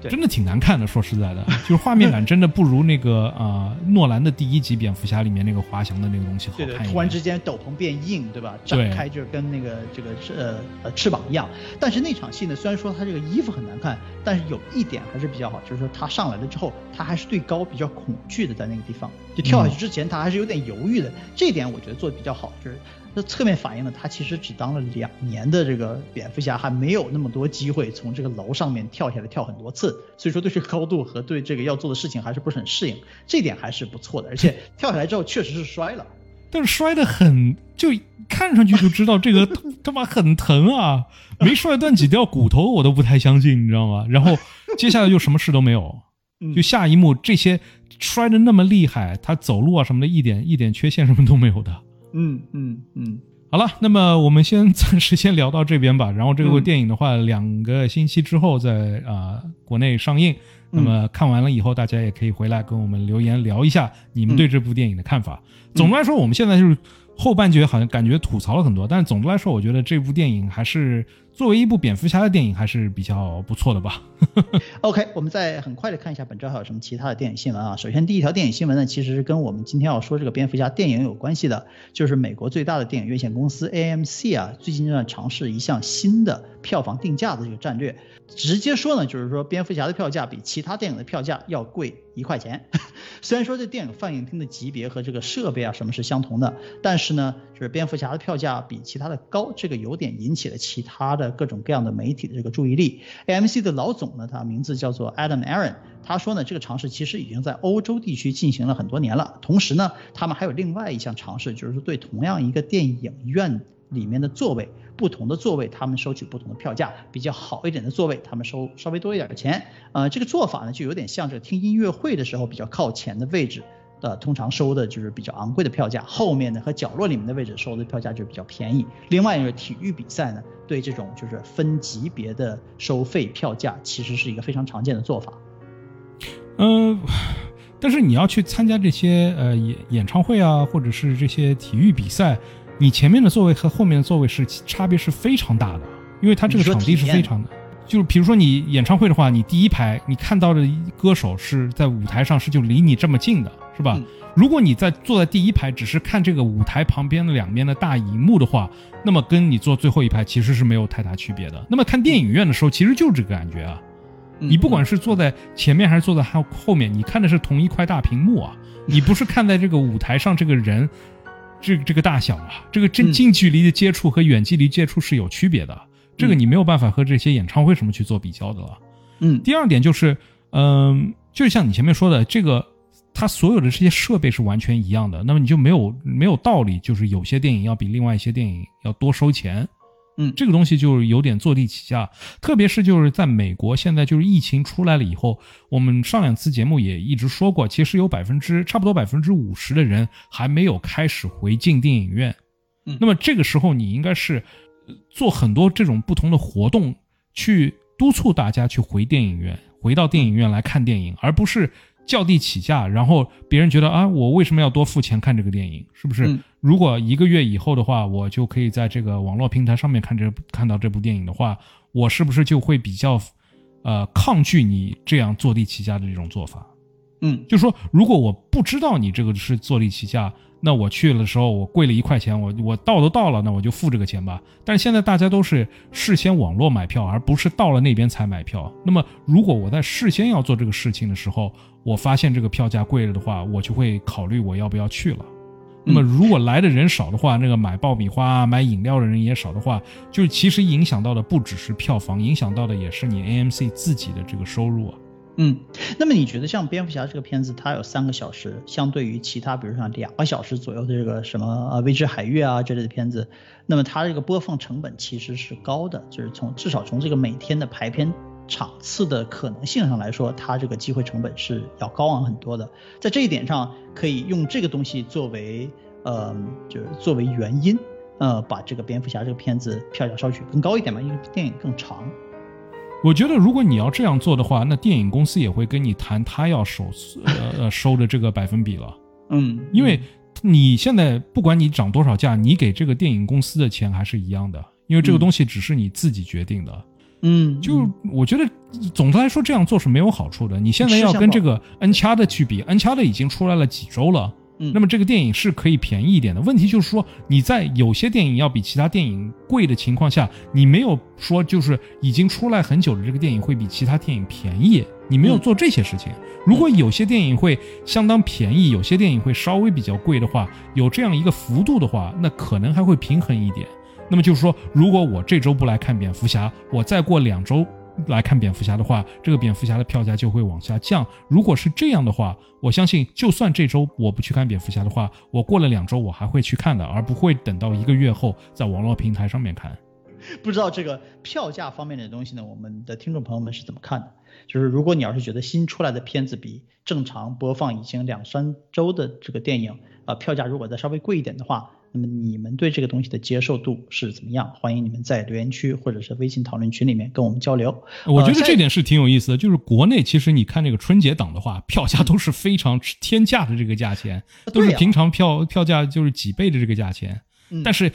真的挺难看的。说实在的，(laughs) 就是画面感真的不如那个啊、诺兰的第一集蝙蝠侠里面那个滑翔的那个东西好对对，看。突然之间斗篷变硬，对吧？展开就是跟那个这个呃呃翅膀一样。但是那场戏呢，虽然说他这个衣服很难看，但是有一点还是比较好，就是说他上来了之后，他还是对高比较恐惧的，在那个地方就跳下去之前，他还是有点犹豫的。这一点我觉得做的比较好，就是那侧面反映了他其实只当了两年的这个蝙蝠侠，还没有那么多机会从这个楼上面跳下来跳很多次，所以说对这个高度和对这个要做的事情还是不是很适应，这点还是不错的。而且跳下来之后确实是摔了。但是摔得很，就看上去就知道这个他 (laughs) 妈很疼啊！没摔断几条骨头我都不太相信，你知道吗？然后接下来就什么事都没有，嗯就下一幕这些摔得那么厉害，他走路啊什么的，一点一点缺陷什么都没有的。嗯嗯嗯，好了，那么我们先暂时先聊到这边吧。然后这部嗯电影的话，两个星期之后在啊、国内上映。那么看完了以后，大家也可以回来跟我们留言聊一下你们对这部电影的看法。总的来说，我们现在就是后半截好像感觉吐槽了很多，但是总的来说，我觉得这部电影还是作为一部蝙蝠侠的电影还是比较不错的吧。(laughs) OK，我们再很快的看一下本周还有什么其他的电影新闻啊。首先，第一条电影新闻呢，其实是跟我们今天要说这个蝙蝠侠电影有关系的，就是美国最大的电影院线公司 AMC 啊，最近正在尝试一项新的票房定价的这个战略。直接说呢，就是说蝙蝠侠的票价比其他电影的票价要贵一块钱。(laughs) 虽然说这电影放映厅的级别和这个设备啊什么是相同的，但是呢，是蝙蝠侠的票价比其他的高，这个有点引起了其他的各种各样的媒体的这个注意力。AMC 的老总呢，他名字叫做 Adam Aaron，他说呢，这个尝试其实已经在欧洲地区进行了很多年了。同时呢，他们还有另外一项尝试，就是对同样一个电影院里面的座位，不同的座位他们收取不同的票价，比较好一点的座位他们收稍微多一点的钱。呃，这个做法呢，就有点像这听音乐会的时候比较靠前的位置。呃，通常收的就是比较昂贵的票价，后面呢和角落里面的位置收的票价就比较便宜。另外一个体育比赛呢，对这种就是分级别的收费票价，其实是一个非常常见的做法。嗯、但是你要去参加这些呃演演唱会啊，或者是这些体育比赛，你前面的座位和后面的座位是差别是非常大的，因为它这个场地是非常的。就是比如说你演唱会的话，你第一排你看到的歌手是在舞台上是就离你这么近的，是吧？嗯如果你在坐在第一排，只是看这个舞台旁边的两边的大荧幕的话，那么跟你坐最后一排其实是没有太大区别的。那么看电影院的时候，其实就是这个感觉啊。你不管是坐在前面还是坐在后后面，你看的是同一块大屏幕啊，你不是看在这个舞台上这个人，这这个大小啊，这个近嗯近距离的接触和远距离接触是有区别的，这个你没有办法和这些演唱会什么去做比较的了。嗯第二点就是，嗯、就像你前面说的，这个它所有的这些设备是完全一样的，那么你就没有没有道理，就是有些电影要比另外一些电影要多收钱。嗯这个东西就是有点坐地起价，特别是就是在美国，现在就是疫情出来了以后，我们上两次节目也一直说过，其实有百分之差不多百分之五十的人还没有开始回进电影院。嗯那么这个时候你应该是呃做很多这种不同的活动，去督促大家去回电影院，回到电影院来看电影，而不是较地起价，然后别人觉得啊，我为什么要多付钱看这个电影？是不是？嗯如果一个月以后的话，我就可以在这个网络平台上面看这看到这部电影的话，我是不是就会比较，呃，抗拒你这样坐地起价的这种做法？嗯就说如果我不知道你这个是坐地起价，那我去的时候我贵了一块钱，我我到都到了，那我就付这个钱吧。但是现在大家都是事先网络买票，而不是到了那边才买票。那么如果我在事先要做这个事情的时候，我发现这个票价贵了的话，我就会考虑我要不要去了。那么如果来的人少的话，那个买爆米花、啊、买饮料的人也少的话，就是其实影响到的不只是票房，影响到的也是你 AMC 自己的这个收入啊。嗯，那么你觉得像蝙蝠侠这个片子，它有三个小时，相对于其他比如像两个小时左右的这个什么呃《未知海域》啊这类的片子，那么它这个播放成本其实是高的，就是从至少从这个每天的排片场次的可能性上来说，它这个机会成本是要高昂很多的。在这一点上，可以用这个东西作为呃，就是作为原因，呃，把这个蝙蝠侠这个片子票价稍许更高一点嘛，因为电影更长。我觉得如果你要这样做的话，那电影公司也会跟你谈他要收呃呃收的这个百分比了，嗯，因为你现在不管你涨多少价，你给这个电影公司的钱还是一样的，因为这个东西只是你自己决定的。嗯，就我觉得总的来说这样做是没有好处的。你现在要跟这个 N 掐的去比，N 掐的已经出来了几周了。嗯那么这个电影是可以便宜一点的。问题就是说，你在有些电影要比其他电影贵的情况下，你没有说就是已经出来很久的这个电影会比其他电影便宜，你没有做这些事情。如果有些电影会相当便宜，有些电影会稍微比较贵的话，有这样一个幅度的话，那可能还会平衡一点。那么就是说，如果我这周不来看蝙蝠侠，我再过两周来看蝙蝠侠的话，这个蝙蝠侠的票价就会往下降。如果是这样的话，我相信就算这周我不去看蝙蝠侠的话，我过了两周我还会去看的，而不会等到一个月后在网络平台上面看。不知道这个票价方面的东西呢，我们的听众朋友们是怎么看的？就是如果你要是觉得新出来的片子比正常播放已经两三周的这个电影，啊、票价如果再稍微贵一点的话，那么你们对这个东西的接受度是怎么样？欢迎你们在留言区或者是微信讨论群里面跟我们交流。我觉得呃这点是挺有意思的，就是国内其实你看这个春节档的话，票价都是非常天价的这个价钱，都是平常票票价就是几倍的这个价钱。嗯但是，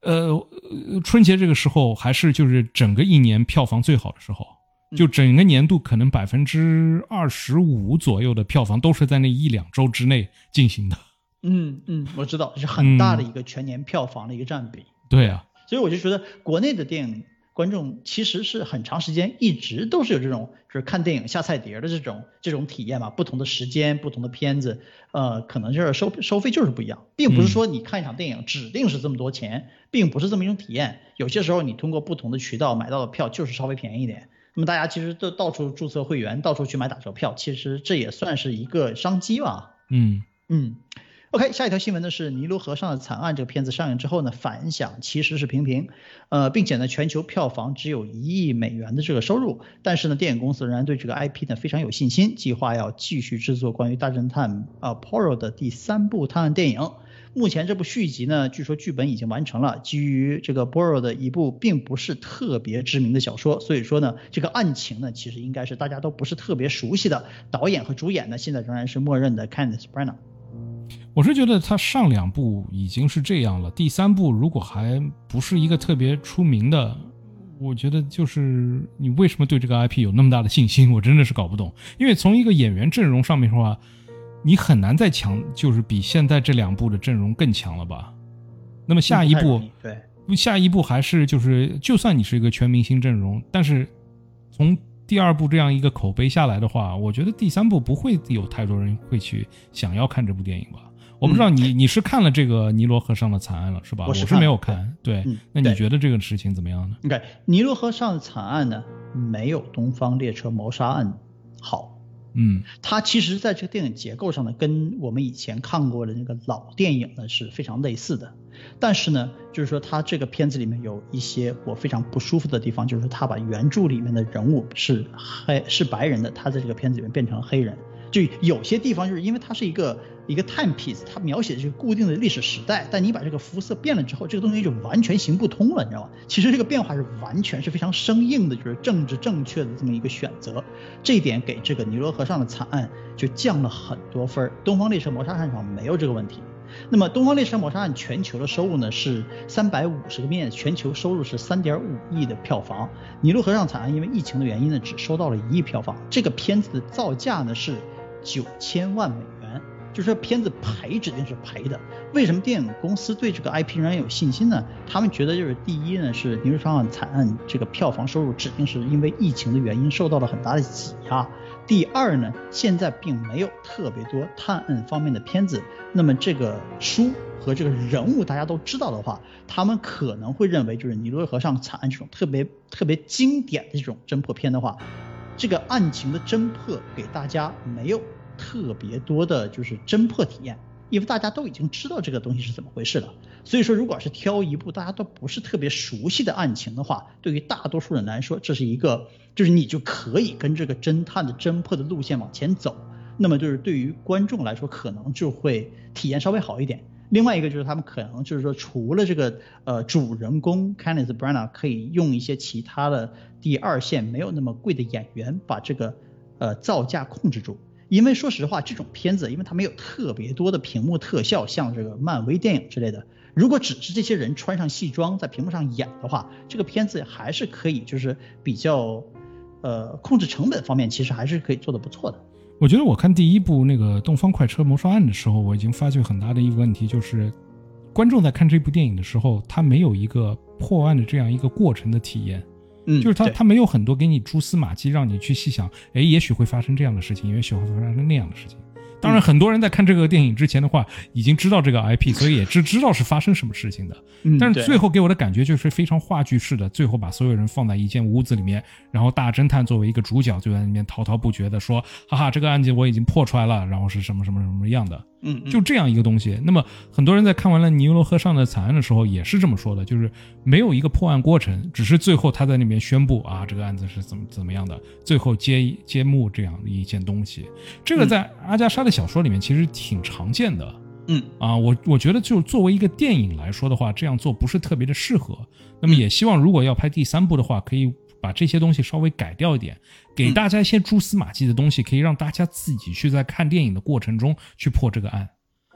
呃，呃春节这个时候还是就是整个一年票房最好的时候，就整个年度可能百分之二十五左右的票房都是在那一两周之内进行的。嗯嗯，我知道，是很大的一个全年票房的一个占比。对啊，所以我就觉得国内的电影观众其实是很长时间一直都是有这种就是看电影下菜碟儿的这种这种体验嘛，不同的时间、不同的片子，呃，可能就是收收费就是不一样，并不是说你看一场电影指定是这么多钱，并不是这么一种体验。有些时候你通过不同的渠道买到的票就是稍微便宜一点。那么大家其实都到处注册会员，到处去买打折票，其实这也算是一个商机吧。嗯。嗯，OK，下一条新闻呢是《尼罗河上的惨案》这个片子上映之后呢，反响其实是平平，呃，并且呢，全球票房只有一亿美元的这个收入，但是呢，电影公司仍然对这个 IP 呢非常有信心，计划要继续制作关于大侦探啊 p o r o 的第三部探案电影。目前这部续集呢，据说剧本已经完成了，基于这个 p o r o 的一部并不是特别知名的小说，所以说呢，这个案情呢，其实应该是大家都不是特别熟悉的。导演和主演呢，现在仍然是默认的 Kenneth Branagh。我是觉得他上两部已经是这样了，第三部如果还不是一个特别出名的，我觉得就是你为什么对这个 IP 有那么大的信心，我真的是搞不懂。因为从一个演员阵容上面的话，你很难再强，就是比现在这两部的阵容更强了吧？那么下一部不太容易，对，下一步还是就是，就算你是一个全明星阵容，但是从第二部这样一个口碑下来的话，我觉得第三部不会有太多人会去想要看这部电影吧。我不知道你、你是看了这个尼罗河上的惨案了是吧？我是没有看。对，嗯那你觉得这个事情怎么样呢？OK，尼罗河上的惨案呢，没有东方列车谋杀案好。嗯它其实在这个电影结构上呢，跟我们以前看过的那个老电影呢是非常类似的。但是呢，就是说他这个片子里面有一些我非常不舒服的地方，就是他把原著里面的人物是黑是白人的，他在这个片子里面变成了黑人。就有些地方就是因为它是一个一个 time piece，它描写的是固定的历史时代，但你把这个肤色变了之后，这个东西就完全行不通了，你知道吗？其实这个变化是完全是非常生硬的，就是政治正确的这么一个选择，这一点给这个尼罗河上的惨案就降了很多分儿。东方列车谋杀案上没有这个问题。那么东方列车谋杀案全球的收入呢是三百五十个面，全球收入是三点五亿的票房。尼禄河上惨案因为疫情的原因呢，只收到了一亿票房。这个片子的造价呢是九千万美元，就是说片子赔指定是赔的。为什么电影公司对这个 IP 仍然有信心呢？他们觉得就是第一呢是尼禄河上惨案这个票房收入指定是因为疫情的原因受到了很大的挤压。第二呢，现在并没有特别多探案方面的片子，那么这个书和这个人物大家都知道的话，他们可能会认为就是尼罗河上惨案这种特别特别经典的这种侦破片的话，这个案情的侦破给大家没有特别多的就是侦破体验。因为大家都已经知道这个东西是怎么回事了，所以说如果是挑一部大家都不是特别熟悉的案情的话，对于大多数人来说，这是一个就是你就可以跟这个侦探的侦破的路线往前走，那么就是对于观众来说可能就会体验稍微好一点。另外一个就是他们可能就是说除了这个呃主人公 Kenneth Branagh 可以用一些其他的第二线没有那么贵的演员把这个呃造价控制住。因为说实话，这种片子，因为它没有特别多的屏幕特效，像这个漫威电影之类的。如果只是这些人穿上戏装在屏幕上演的话，这个片子还是可以，就是比较，呃，控制成本方面其实还是可以做的不错的。我觉得我看第一部那个《东方快车谋杀案》的时候，我已经发觉很大的一个问题，就是观众在看这部电影的时候，他没有一个破案的这样一个过程的体验。嗯，就是他，他没有很多给你蛛丝马迹，让你去细想，哎，也许会发生这样的事情，也许会发生那样的事情。当然，很多人在看这个电影之前的话，已经知道这个 (laughs) IP，所以也知知道是发生什么事情的。嗯但是最后给我的感觉就是非常话剧式的，最后把所有人放在一间屋子里面，然后大侦探作为一个主角就在里面滔滔不绝的说，哈哈，这个案件我已经破出来了，然后是什么什么什么样的。嗯，嗯就这样一个东西。那么很多人在看完了尼罗河上的惨案的时候，也是这么说的，就是没有一个破案过程，只是最后他在那边宣布啊，这个案子是怎么怎么样的，最后揭揭幕这样的一件东西。这个在阿加莎的小说里面其实挺常见的。嗯啊，我我觉得就作为一个电影来说的话，这样做不是特别的适合。那么也希望如果要拍第三部的话，可以把这些东西稍微改掉一点，给大家一些蛛丝马迹的东西，可以让大家自己去在看电影的过程中去破这个案。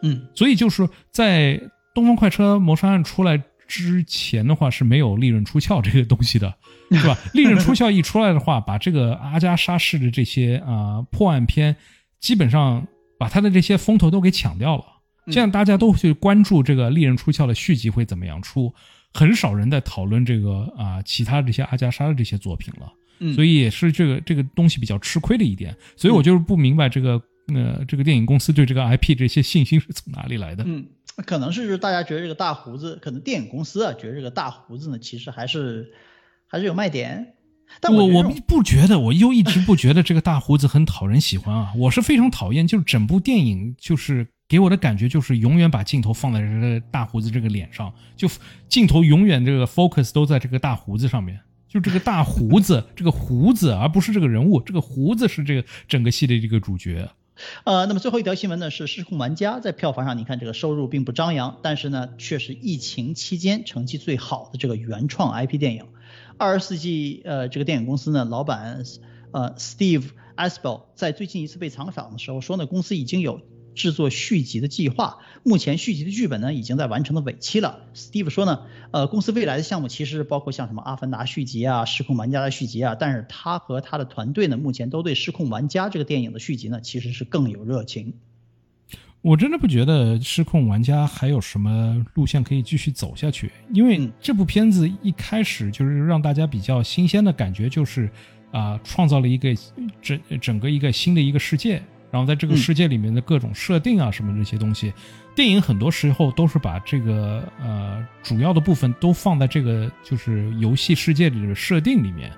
嗯所以就是在《东方快车谋杀案》出来之前的话是没有利润出鞘这个东西的，(laughs) 是吧？利润出鞘一出来的话，把这个阿加莎式的这些啊、破案片，基本上把他的这些风头都给抢掉了。这样大家都去关注这个利刃出鞘的续集会怎么样出，很少人在讨论这个啊、其他这些阿加莎的这些作品了。嗯，所以也是这个这个东西比较吃亏的一点，所以我就是不明白这个呃这个电影公司对这个 IP 这些信心是从哪里来的。嗯，可能是就是大家觉得这个大胡子，可能电影公司啊觉得这个大胡子呢，其实还是还是有卖点。但我我觉得这种不觉得，我又一直不觉得这个大胡子很讨人喜欢啊！我是非常讨厌，就是整部电影就是给我的感觉就是永远把镜头放在这个大胡子这个脸上，就镜头永远这个 focus 都在这个大胡子上面，就这个大胡子，(laughs) 这个胡子，而不是这个人物，这个胡子是这个整个戏的这个主角。呃，那么最后一条新闻呢是《失控玩家》在票房上，你看这个收入并不张扬，但是呢却是疫情期间成绩最好的这个原创 IP 电影。二十世纪呃这个电影公司呢老板呃 Steve Asbell 在最近一次被采访的时候说呢，公司已经有制作续集的计划，目前续集的剧本呢已经在完成的尾期了。Steve 说呢，呃，公司未来的项目其实包括像什么《阿凡达》续集啊、《失控玩家》的续集啊，但是他和他的团队呢，目前都对《失控玩家》这个电影的续集呢，其实是更有热情。我真的不觉得《失控玩家》还有什么路线可以继续走下去，因为嗯这部片子一开始就是让大家比较新鲜的感觉，就是啊、创造了一个整整个一个新的一个世界，然后在这个嗯世界里面的各种设定啊什么这些东西，电影很多时候都是把这个呃主要的部分都放在这个就是游戏世界里的设定里面。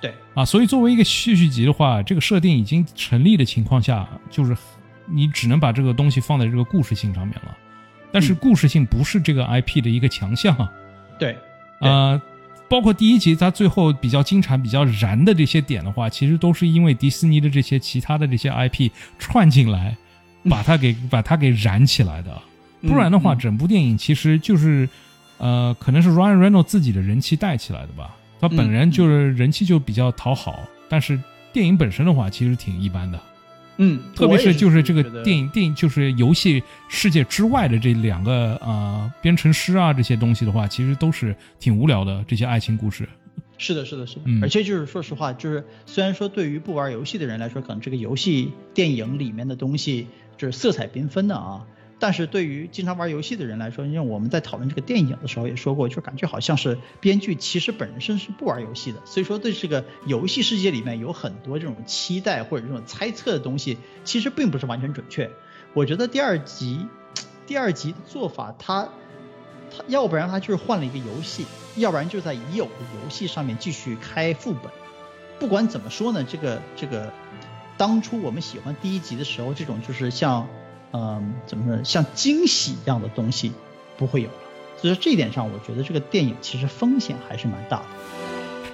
对啊，所以作为一个续续集的话，这个设定已经成立的情况下，就是你只能把这个东西放在这个故事性上面了。但是故事性不是这个 IP 的一个强项啊。对，呃，包括第一集它最后比较精彩、比较燃的这些点的话，其实都是因为迪士尼的这些其他的这些 IP 串进来，把它给把它给燃起来的。不然的话，嗯整部电影其实就是，呃，可能是 Ryan Reynolds 自己的人气带起来的吧。他本人就是人气就比较讨好，但是电影本身的话，其实挺一般的。嗯，特别是就是这个电影电影就是游戏世界之外的这两个呃编程师啊这些东西的话，其实都是挺无聊的这些爱情故事。是的，是的，是的，嗯而且就是说实话，就是虽然说对于不玩游戏的人来说，可能这个游戏电影里面的东西就是色彩缤纷的啊，但是对于经常玩游戏的人来说，因为我们在讨论这个电影的时候也说过，就感觉好像是编剧其实本身是不玩游戏的，所以说对这个游戏世界里面有很多这种期待或者这种猜测的东西，其实并不是完全准确。我觉得第二集，第二集的做法，它他要不然他就是换了一个游戏，要不然就在已有的游戏上面继续开副本。不管怎么说呢，这个这个，当初我们喜欢第一集的时候，这种就是像，嗯、怎么说，像惊喜一样的东西不会有了。所以说这一点上，我觉得这个电影其实风险还是蛮大的。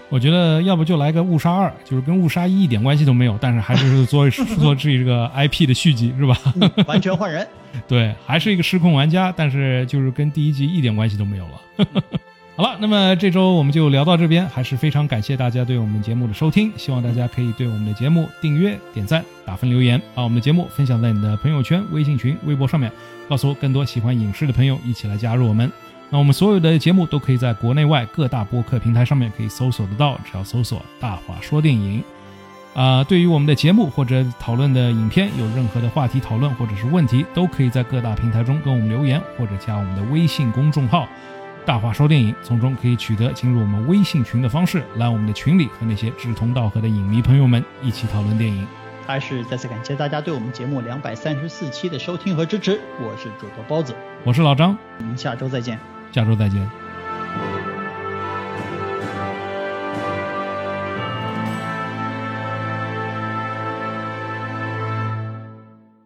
我觉得要不就来个误杀二，就是跟误杀一一点关系都没有，但是还是做 (laughs) 做这个 IP 的续集是吧？嗯完全换人。(laughs) 对，还是一个失控玩家，但是就是跟第一集一点关系都没有了。(laughs) 好了，那么这周我们就聊到这边，还是非常感谢大家对我们节目的收听，希望大家可以对我们的节目订阅、点赞、打分、留言，把我们的节目分享在你的朋友圈、微信群、微博上面，告诉更多喜欢影视的朋友一起来加入我们。那我们所有的节目都可以在国内外各大播客平台上面可以搜索得到，只要搜索“大话说电影”。啊、对于我们的节目或者讨论的影片有任何的话题讨论或者是问题，都可以在各大平台中跟我们留言，或者加我们的微信公众号“大话说电影”，从中可以取得进入我们微信群的方式，来我们的群里和那些志同道合的影迷朋友们一起讨论电影。还是再次感谢大家对我们节目两百三十四期的收听和支持，我是主播包子，我是老张，我们下周再见。下周再见。